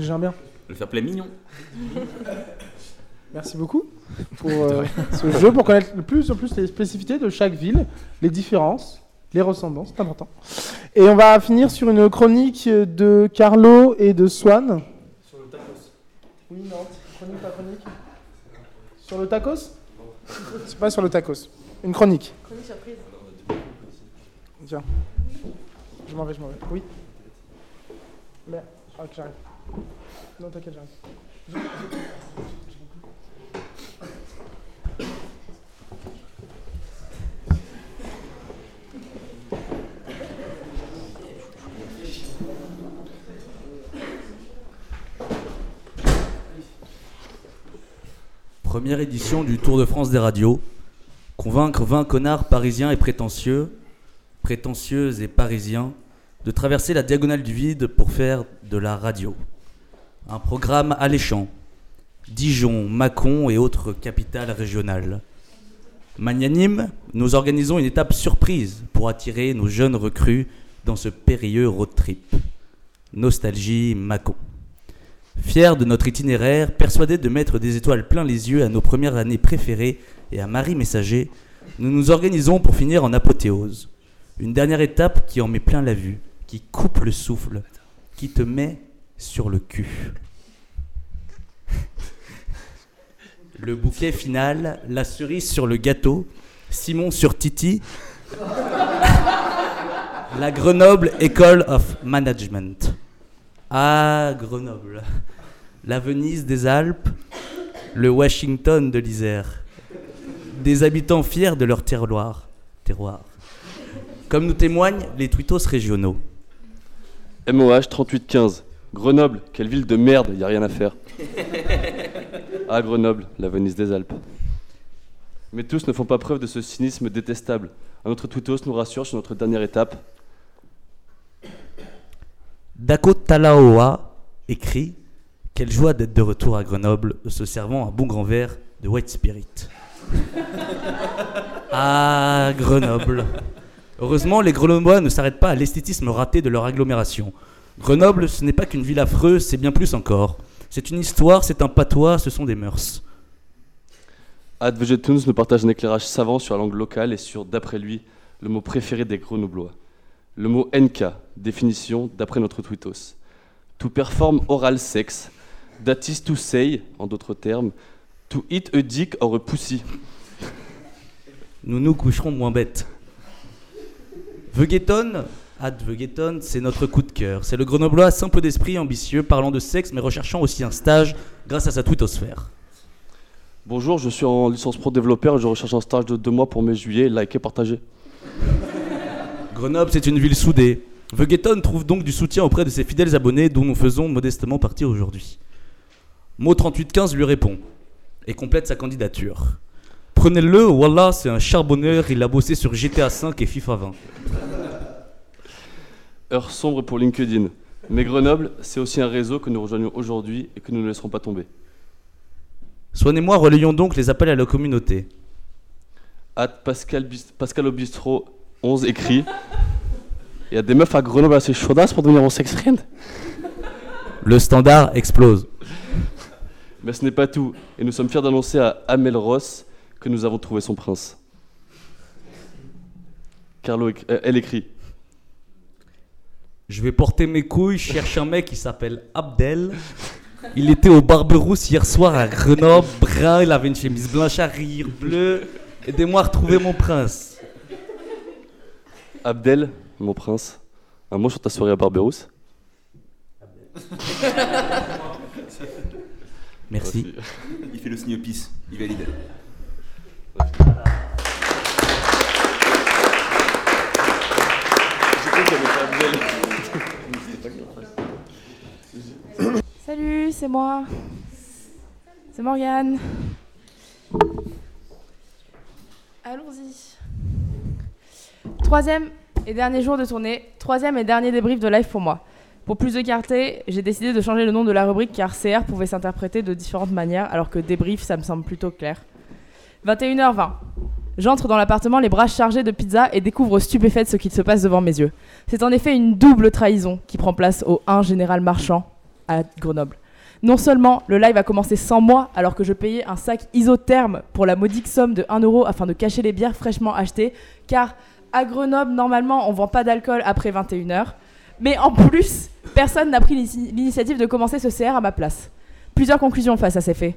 J'aime bien. Le fair play mignon. Merci beaucoup pour euh, ce jeu, pour connaître le plus en plus les spécificités de chaque ville, les différences, les ressemblances, c'est important. Et on va finir sur une chronique de Carlo et de Swan. Sur le tacos. Oui, non, chronique, pas chronique. Sur le tacos? C'est pas sur le tacos. Une chronique. Chronique surprise. Tiens. Je m'en vais, je m'en vais. Oui. Mais, ah, j'arrive. Non, t'inquiète, j'arrive. Première édition du Tour de France des radios. Convaincre 20 connards parisiens et prétentieux, prétentieuses et parisiens, de traverser la diagonale du vide pour faire de la radio. Un programme alléchant. Dijon, Mâcon et autres capitales régionales. Magnanime, nous organisons une étape surprise pour attirer nos jeunes recrues dans ce périlleux road trip. Nostalgie Mâcon. Fiers de notre itinéraire, persuadés de mettre des étoiles plein les yeux à nos premières années préférées et à Marie Messager, nous nous organisons pour finir en apothéose. Une dernière étape qui en met plein la vue, qui coupe le souffle, qui te met sur le cul. Le bouquet final, la cerise sur le gâteau, Simon sur Titi, la Grenoble École of Management. Ah, Grenoble. La Venise des Alpes, le Washington de l'Isère. Des habitants fiers de leur terroir. terroir. Comme nous témoignent les twittos régionaux. MOH 3815. Grenoble, quelle ville de merde, y a rien à faire. Ah, Grenoble, la Venise des Alpes. Mais tous ne font pas preuve de ce cynisme détestable. Un autre twittos nous rassure sur notre dernière étape. Dako Talaoa écrit Quelle joie d'être de retour à Grenoble, se servant un bon grand verre de White Spirit. ah, Grenoble. Heureusement, les Grenoblois ne s'arrêtent pas à l'esthétisme raté de leur agglomération. Grenoble, ce n'est pas qu'une ville affreuse, c'est bien plus encore. C'est une histoire, c'est un patois, ce sont des mœurs. Ad Vegetoons nous partage un éclairage savant sur la langue locale et sur, d'après lui, le mot préféré des Grenoblois. Le mot NK, définition d'après notre tweetos. To perform oral sex, that to say, en d'autres termes, to eat a dick or a pussy. Nous nous coucherons moins bêtes. Veugeton, Ad Veugeton, c'est notre coup de cœur. C'est le grenoblois simple d'esprit, ambitieux, parlant de sexe, mais recherchant aussi un stage grâce à sa twittosphère. Bonjour, je suis en licence pro développeur et je recherche un stage de deux mois pour mai juillet. Likez, partagez. Grenoble, c'est une ville soudée. Veugeton trouve donc du soutien auprès de ses fidèles abonnés dont nous faisons modestement partie aujourd'hui. Mot 3815 lui répond et complète sa candidature. Prenez-le, voilà, c'est un charbonneur, il a bossé sur GTA 5 et FIFA 20. Heure sombre pour LinkedIn. Mais Grenoble, c'est aussi un réseau que nous rejoignons aujourd'hui et que nous ne laisserons pas tomber. Et moi relayons donc les appels à la communauté. At Pascal, Pascal au bistrot 11 écrit Il y a des meufs à Grenoble assez chaudasses pour devenir mon sex friend Le standard explose. Mais ce n'est pas tout. Et nous sommes fiers d'annoncer à Amel Ross que nous avons trouvé son prince. Carlo, euh, elle écrit. Je vais porter mes couilles, je cherche un mec qui s'appelle Abdel. Il était au Barberousse hier soir à Grenoble, brun, il avait une chemise blanche à rire, bleue. Aidez-moi à retrouver mon prince. Abdel, mon prince, un mot sur ta soirée à Barberousse Merci. Il fait le signe pisse, il valide. Salut, c'est moi. C'est Morgane. Allons-y. Troisième et dernier jour de tournée, troisième et dernier débrief de live pour moi. Pour plus de clarté, j'ai décidé de changer le nom de la rubrique car CR pouvait s'interpréter de différentes manières alors que débrief ça me semble plutôt clair. 21h20. J'entre dans l'appartement les bras chargés de pizza et découvre stupéfaite ce qui se passe devant mes yeux. C'est en effet une double trahison qui prend place au 1 Général Marchand à Grenoble. Non seulement le live a commencé sans moi alors que je payais un sac isotherme pour la modique somme de 1 euro afin de cacher les bières fraîchement achetées, car à Grenoble, normalement, on vend pas d'alcool après 21h. Mais en plus, personne n'a pris l'ini- l'initiative de commencer ce CR à ma place. Plusieurs conclusions face à ces faits.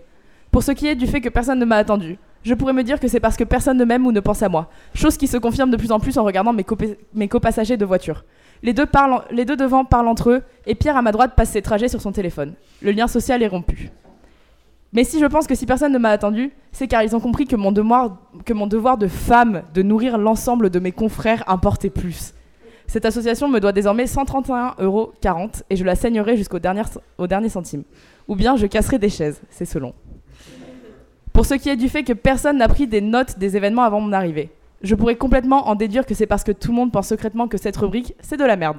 Pour ce qui est du fait que personne ne m'a attendu, je pourrais me dire que c'est parce que personne ne m'aime ou ne pense à moi. Chose qui se confirme de plus en plus en regardant mes, copassagers de voiture. Les deux devant parlent entre eux et Pierre à ma droite passe ses trajets sur son téléphone. Le lien social est rompu. Mais si je pense que si personne ne m'a attendu, c'est car ils ont compris que mon devoir, que mon devoir de femme de nourrir l'ensemble de mes confrères importait plus. Cette association me doit désormais 131,40 euros et je la saignerai jusqu'au dernier, dernier centime. Ou bien je casserai des chaises, c'est selon. Pour ce qui est du fait que personne n'a pris des notes des événements avant mon arrivée, je pourrais complètement en déduire que c'est parce que tout le monde pense secrètement que cette rubrique, c'est de la merde.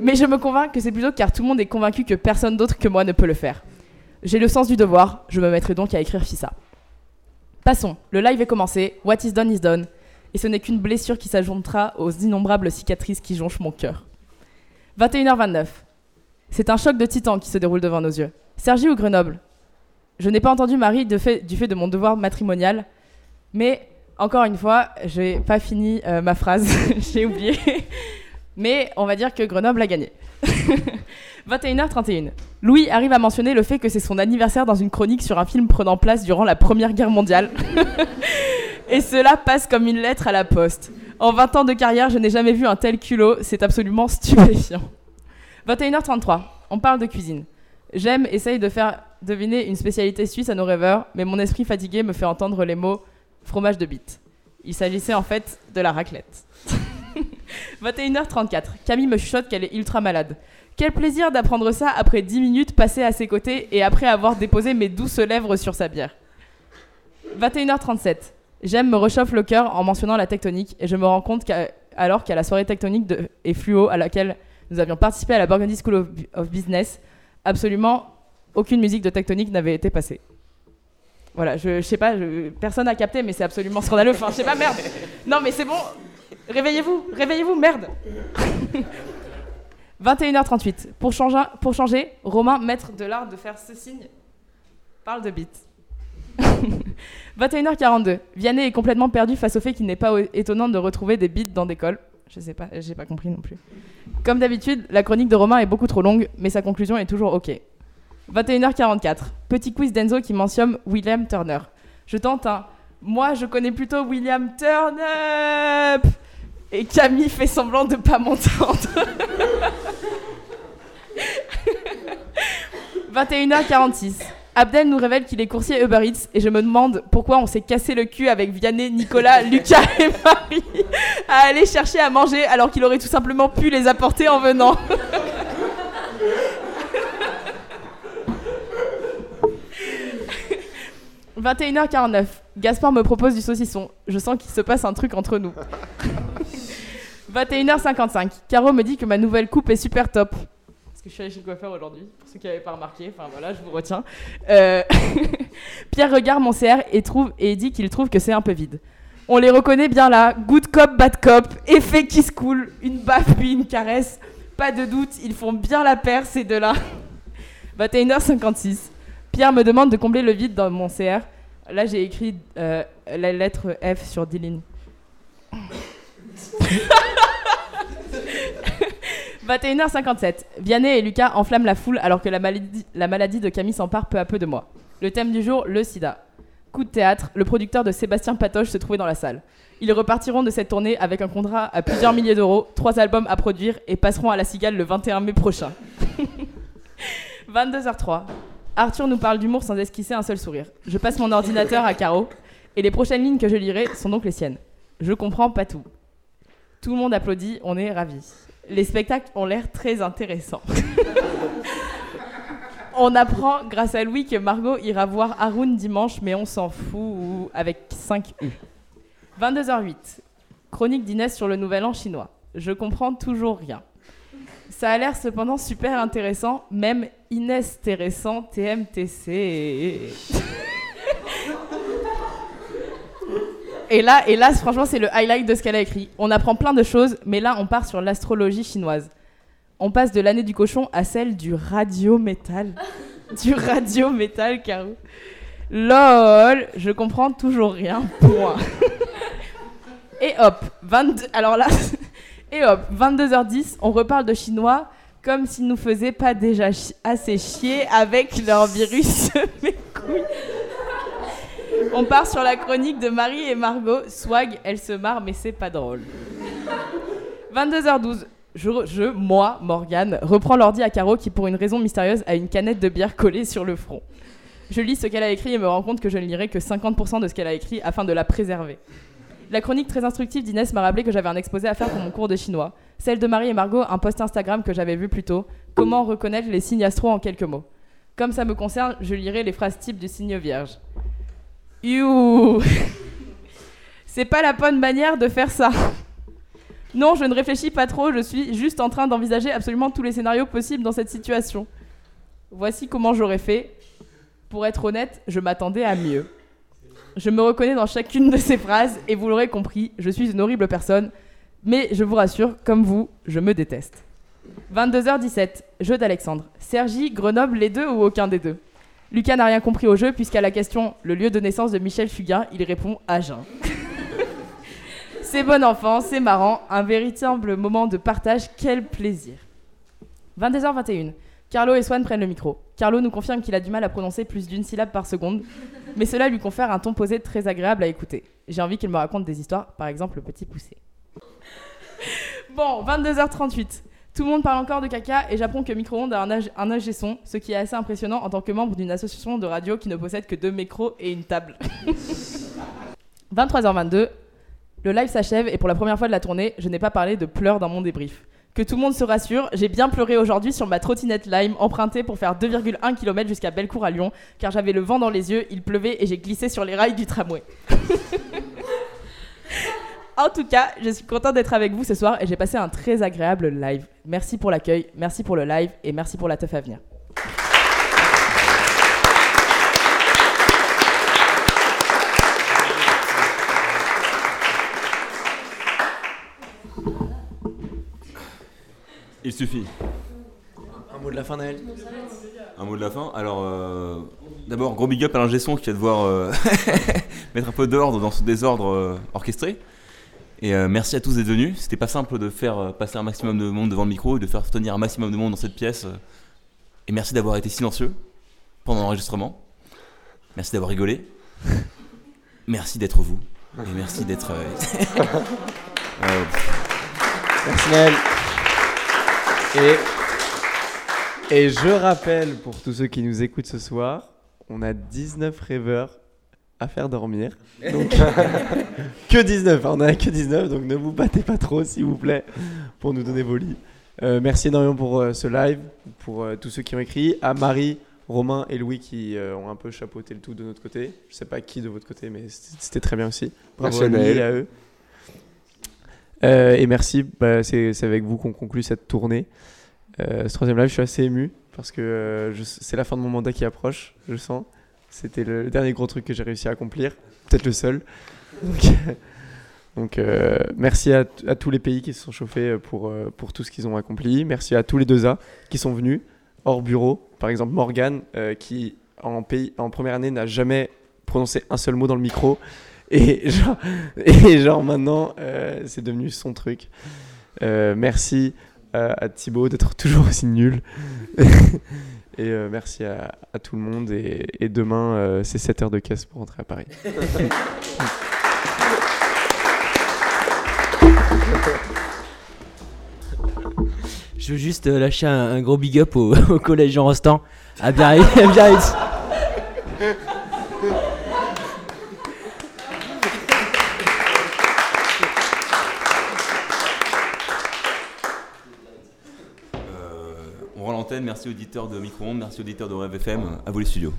Mais je me convainc que c'est plutôt car tout le monde est convaincu que personne d'autre que moi ne peut le faire. J'ai le sens du devoir, je me mettrai donc à écrire FISA. Passons, le live est commencé, what is done is done, et ce n'est qu'une blessure qui s'ajoutera aux innombrables cicatrices qui jonchent mon cœur. 21h29. C'est un choc de titan qui se déroule devant nos yeux. Sergi ou Grenoble? Je n'ai pas entendu Marie du fait de mon devoir matrimonial, mais encore une fois, je n'ai pas fini euh, ma phrase, j'ai oublié. Mais on va dire que Grenoble a gagné. 21h31. Louis arrive à mentionner le fait que c'est son anniversaire dans une chronique sur un film prenant place durant la Première Guerre mondiale. Et cela passe comme une lettre à la poste. En 20 ans de carrière, je n'ai jamais vu un tel culot, c'est absolument stupéfiant. 21h33, on parle de cuisine. J'aime, essaye de faire deviner une spécialité suisse à nos rêveurs, mais mon esprit fatigué me fait entendre les mots fromage de bite. Il s'agissait en fait de la raclette. 21h34, Camille me chuchote qu'elle est ultra malade. Quel plaisir d'apprendre ça après 10 minutes passées à ses côtés et après avoir déposé mes douces lèvres sur sa bière. 21h37, J'aime me réchauffe le cœur en mentionnant la tectonique et je me rends compte qu'à- alors qu'à la soirée tectonique de, et fluo à laquelle nous avions participé à la Burgundy School of, Business, absolument aucune musique de tectonique n'avait été passée. Voilà, je, je sais pas, personne n'a capté, mais c'est absolument scandaleux. Enfin, je sais pas, merde. Non, mais c'est bon. Réveillez-vous, réveillez-vous, merde. 21h38. Pour changer, pour changer, Romain, maître de l'art de faire ce signe, parle de beat. 21h42. Vianney est complètement perdu face au fait qu'il n'est pas étonnant de retrouver des beats dans des cols. Je sais pas, j'ai pas compris non plus. Comme d'habitude, la chronique de Romain est beaucoup trop longue, mais sa conclusion est toujours ok. 21h44. Petit quiz d'Enzo qui mentionne William Turner. Je tente un. Moi, je connais plutôt William Turner. Et Camille fait semblant de pas m'entendre. 21h46. Abdel nous révèle qu'il est coursier Uber Eats et je me demande pourquoi on s'est cassé le cul avec Vianney, Nicolas, Lucas et Marie à aller chercher à manger alors qu'il aurait tout simplement pu les apporter en venant. « 21h49. Gaspard me propose du saucisson. Je sens qu'il se passe un truc entre nous. 21h55. Caro me dit que ma nouvelle coupe est super top. Je suis allée chez le coiffeur aujourd'hui, pour ceux qui n'avaient pas remarqué. Enfin voilà, je vous retiens. Euh, Pierre regarde mon CR et, trouve, et dit qu'il trouve que c'est un peu vide. On les reconnaît bien là. Good cop, bad cop, effet qui se coule, une baffe puis une caresse. Pas de doute, ils font bien la paire ces deux-là. 21h56. Pierre me demande de combler le vide dans mon CR. Là, j'ai écrit euh, la lettre F sur 10 lignes. « 21h57. Vianney et Lucas enflamment la foule alors que la maladie, la maladie de Camille s'empare peu à peu de moi. Le thème du jour, le sida. Coup de théâtre, le producteur de Sébastien Patoche se trouvait dans la salle. Ils repartiront de cette tournée avec un contrat à plusieurs milliers d'euros, trois albums à produire et passeront à la cigale le 21 mai prochain. 22h03. Arthur nous parle d'humour sans esquisser un seul sourire. Je passe mon ordinateur à Caro et les prochaines lignes que je lirai sont donc les siennes. Je comprends pas tout. Tout le monde applaudit, on est ravis. Les spectacles ont l'air très intéressants. on apprend grâce à Louis que Margot ira voir Haroun dimanche, mais on s'en fout avec 5 U. 22h08. Chronique d'Inès sur le nouvel an chinois. Je comprends toujours rien. Ça a l'air cependant super intéressant, même Inès intéressant TMTC. Et là, et là, franchement, c'est le highlight de ce qu'elle a écrit. On apprend plein de choses, mais là, on part sur l'astrologie chinoise. On passe de l'année du cochon à celle du radio-métal. du radio-métal, Caro. LOL, je comprends toujours rien. Point. et hop, 22, alors là, et hop, 22h10, on reparle de chinois comme s'ils nous faisaient pas déjà assez chier avec leur virus. Mes couilles. On part sur la chronique de Marie et Margot. Swag, elle se marre, mais c'est pas drôle. 22h12. Je, moi, Morgane, reprends l'ordi à Caro qui, pour une raison mystérieuse, a une canette de bière collée sur le front. Je lis ce qu'elle a écrit et me rends compte que je ne lirai que 50% de ce qu'elle a écrit afin de la préserver. La chronique très instructive d'Inès m'a rappelé que j'avais un exposé à faire pour mon cours de chinois. Celle de Marie et Margot, un post Instagram que j'avais vu plus tôt. Comment reconnaître les signes astro en quelques mots? Comme ça me concerne, je lirai les phrases types du signe vierge. C'est pas la bonne manière de faire ça. Non, je ne réfléchis pas trop, je suis juste en train d'envisager absolument tous les scénarios possibles dans cette situation. Voici comment j'aurais fait. Pour être honnête, je m'attendais à mieux. Je me reconnais dans chacune de ces phrases et vous l'aurez compris, je suis une horrible personne, mais je vous rassure, comme vous, je me déteste. 22h17, jeu d'Alexandre. Sergi, Grenoble, les deux ou aucun des deux? Lucas n'a rien compris au jeu puisqu'à la question le lieu de naissance de Michel Fugain, il répond Agen. c'est bon enfant, c'est marrant, un véritable moment de partage, quel plaisir. 22h21. Carlo et Swan prennent le micro. Carlo nous confirme qu'il a du mal à prononcer plus d'une syllabe par seconde, mais cela lui confère un ton posé très agréable à écouter. J'ai envie qu'il me raconte des histoires, par exemple le petit poussé. Bon, 22h38. Tout le monde parle encore de caca et j'apprends que Micro-ondes a un, âge- un son, ce qui est assez impressionnant en tant que membre d'une association de radio qui ne possède que deux micros et une table. 23h22. Le live s'achève et pour la première fois de la tournée, je n'ai pas parlé de pleurs dans mon débrief. Que tout le monde se rassure, j'ai bien pleuré aujourd'hui sur ma trottinette Lime empruntée pour faire 2,1 km jusqu'à Bellecour à Lyon, car j'avais le vent dans les yeux, il pleuvait et j'ai glissé sur les rails du tramway. En tout cas, je suis contente d'être avec vous ce soir et j'ai passé un très agréable live. Merci pour l'accueil, merci pour le live et merci pour la teuf à venir. Il suffit. Un mot de la fin, Naël Un mot de la fin. Alors, euh, d'abord, gros big up à l'ingé son qui va devoir euh, mettre un peu d'ordre dans ce désordre euh, orchestré. Et euh, merci à tous d'être venus. C'était pas simple de faire euh, passer un maximum de monde devant le micro et de faire tenir un maximum de monde dans cette pièce. euh. Et merci d'avoir été silencieux pendant l'enregistrement. Merci d'avoir rigolé. Merci d'être vous. Et merci d'être. euh, Merci Naël. Et, et je rappelle pour tous ceux qui nous écoutent ce soir, on a 19 rêveurs à faire dormir. Donc, que 19, hein, on a que 19, donc ne vous battez pas trop s'il vous plaît pour nous donner vos lits. Euh, merci énormément pour euh, ce live, pour euh, tous ceux qui ont écrit, à Marie, Romain et Louis qui ont un peu chapeauté le tout de notre côté. Je sais pas qui de votre côté, mais c'était très bien aussi. Bravo à à Louis Naël. et à eux. Et merci, bah, c'est avec vous qu'on conclut cette tournée. Ce troisième live, je suis assez ému parce que c'est la fin de mon mandat qui approche, je sens. C'était le, dernier gros truc que j'ai réussi à accomplir, peut-être le seul. Donc, euh, merci à, tous les pays qui se sont chauffés euh, pour, euh, pour tout ce qu'ils ont accompli. Merci à tous les deux A qui sont venus hors bureau. Par exemple, Morgane, qui en, pays, en première année n'a jamais prononcé un seul mot dans le micro Et genre, maintenant, c'est devenu son truc. Merci à, à Thibaut d'être toujours aussi nul. et euh, merci à, tout le monde. Et, demain, euh, c'est 7 heures de caisse pour rentrer à Paris. Je veux juste euh, lâcher un, gros big up au, au collège Jean Rostand à Biarritz. à Biarritz. Euh, on rend l'antenne. Merci auditeurs de Micro-ondes, merci auditeurs de Rêve. À vous les studios.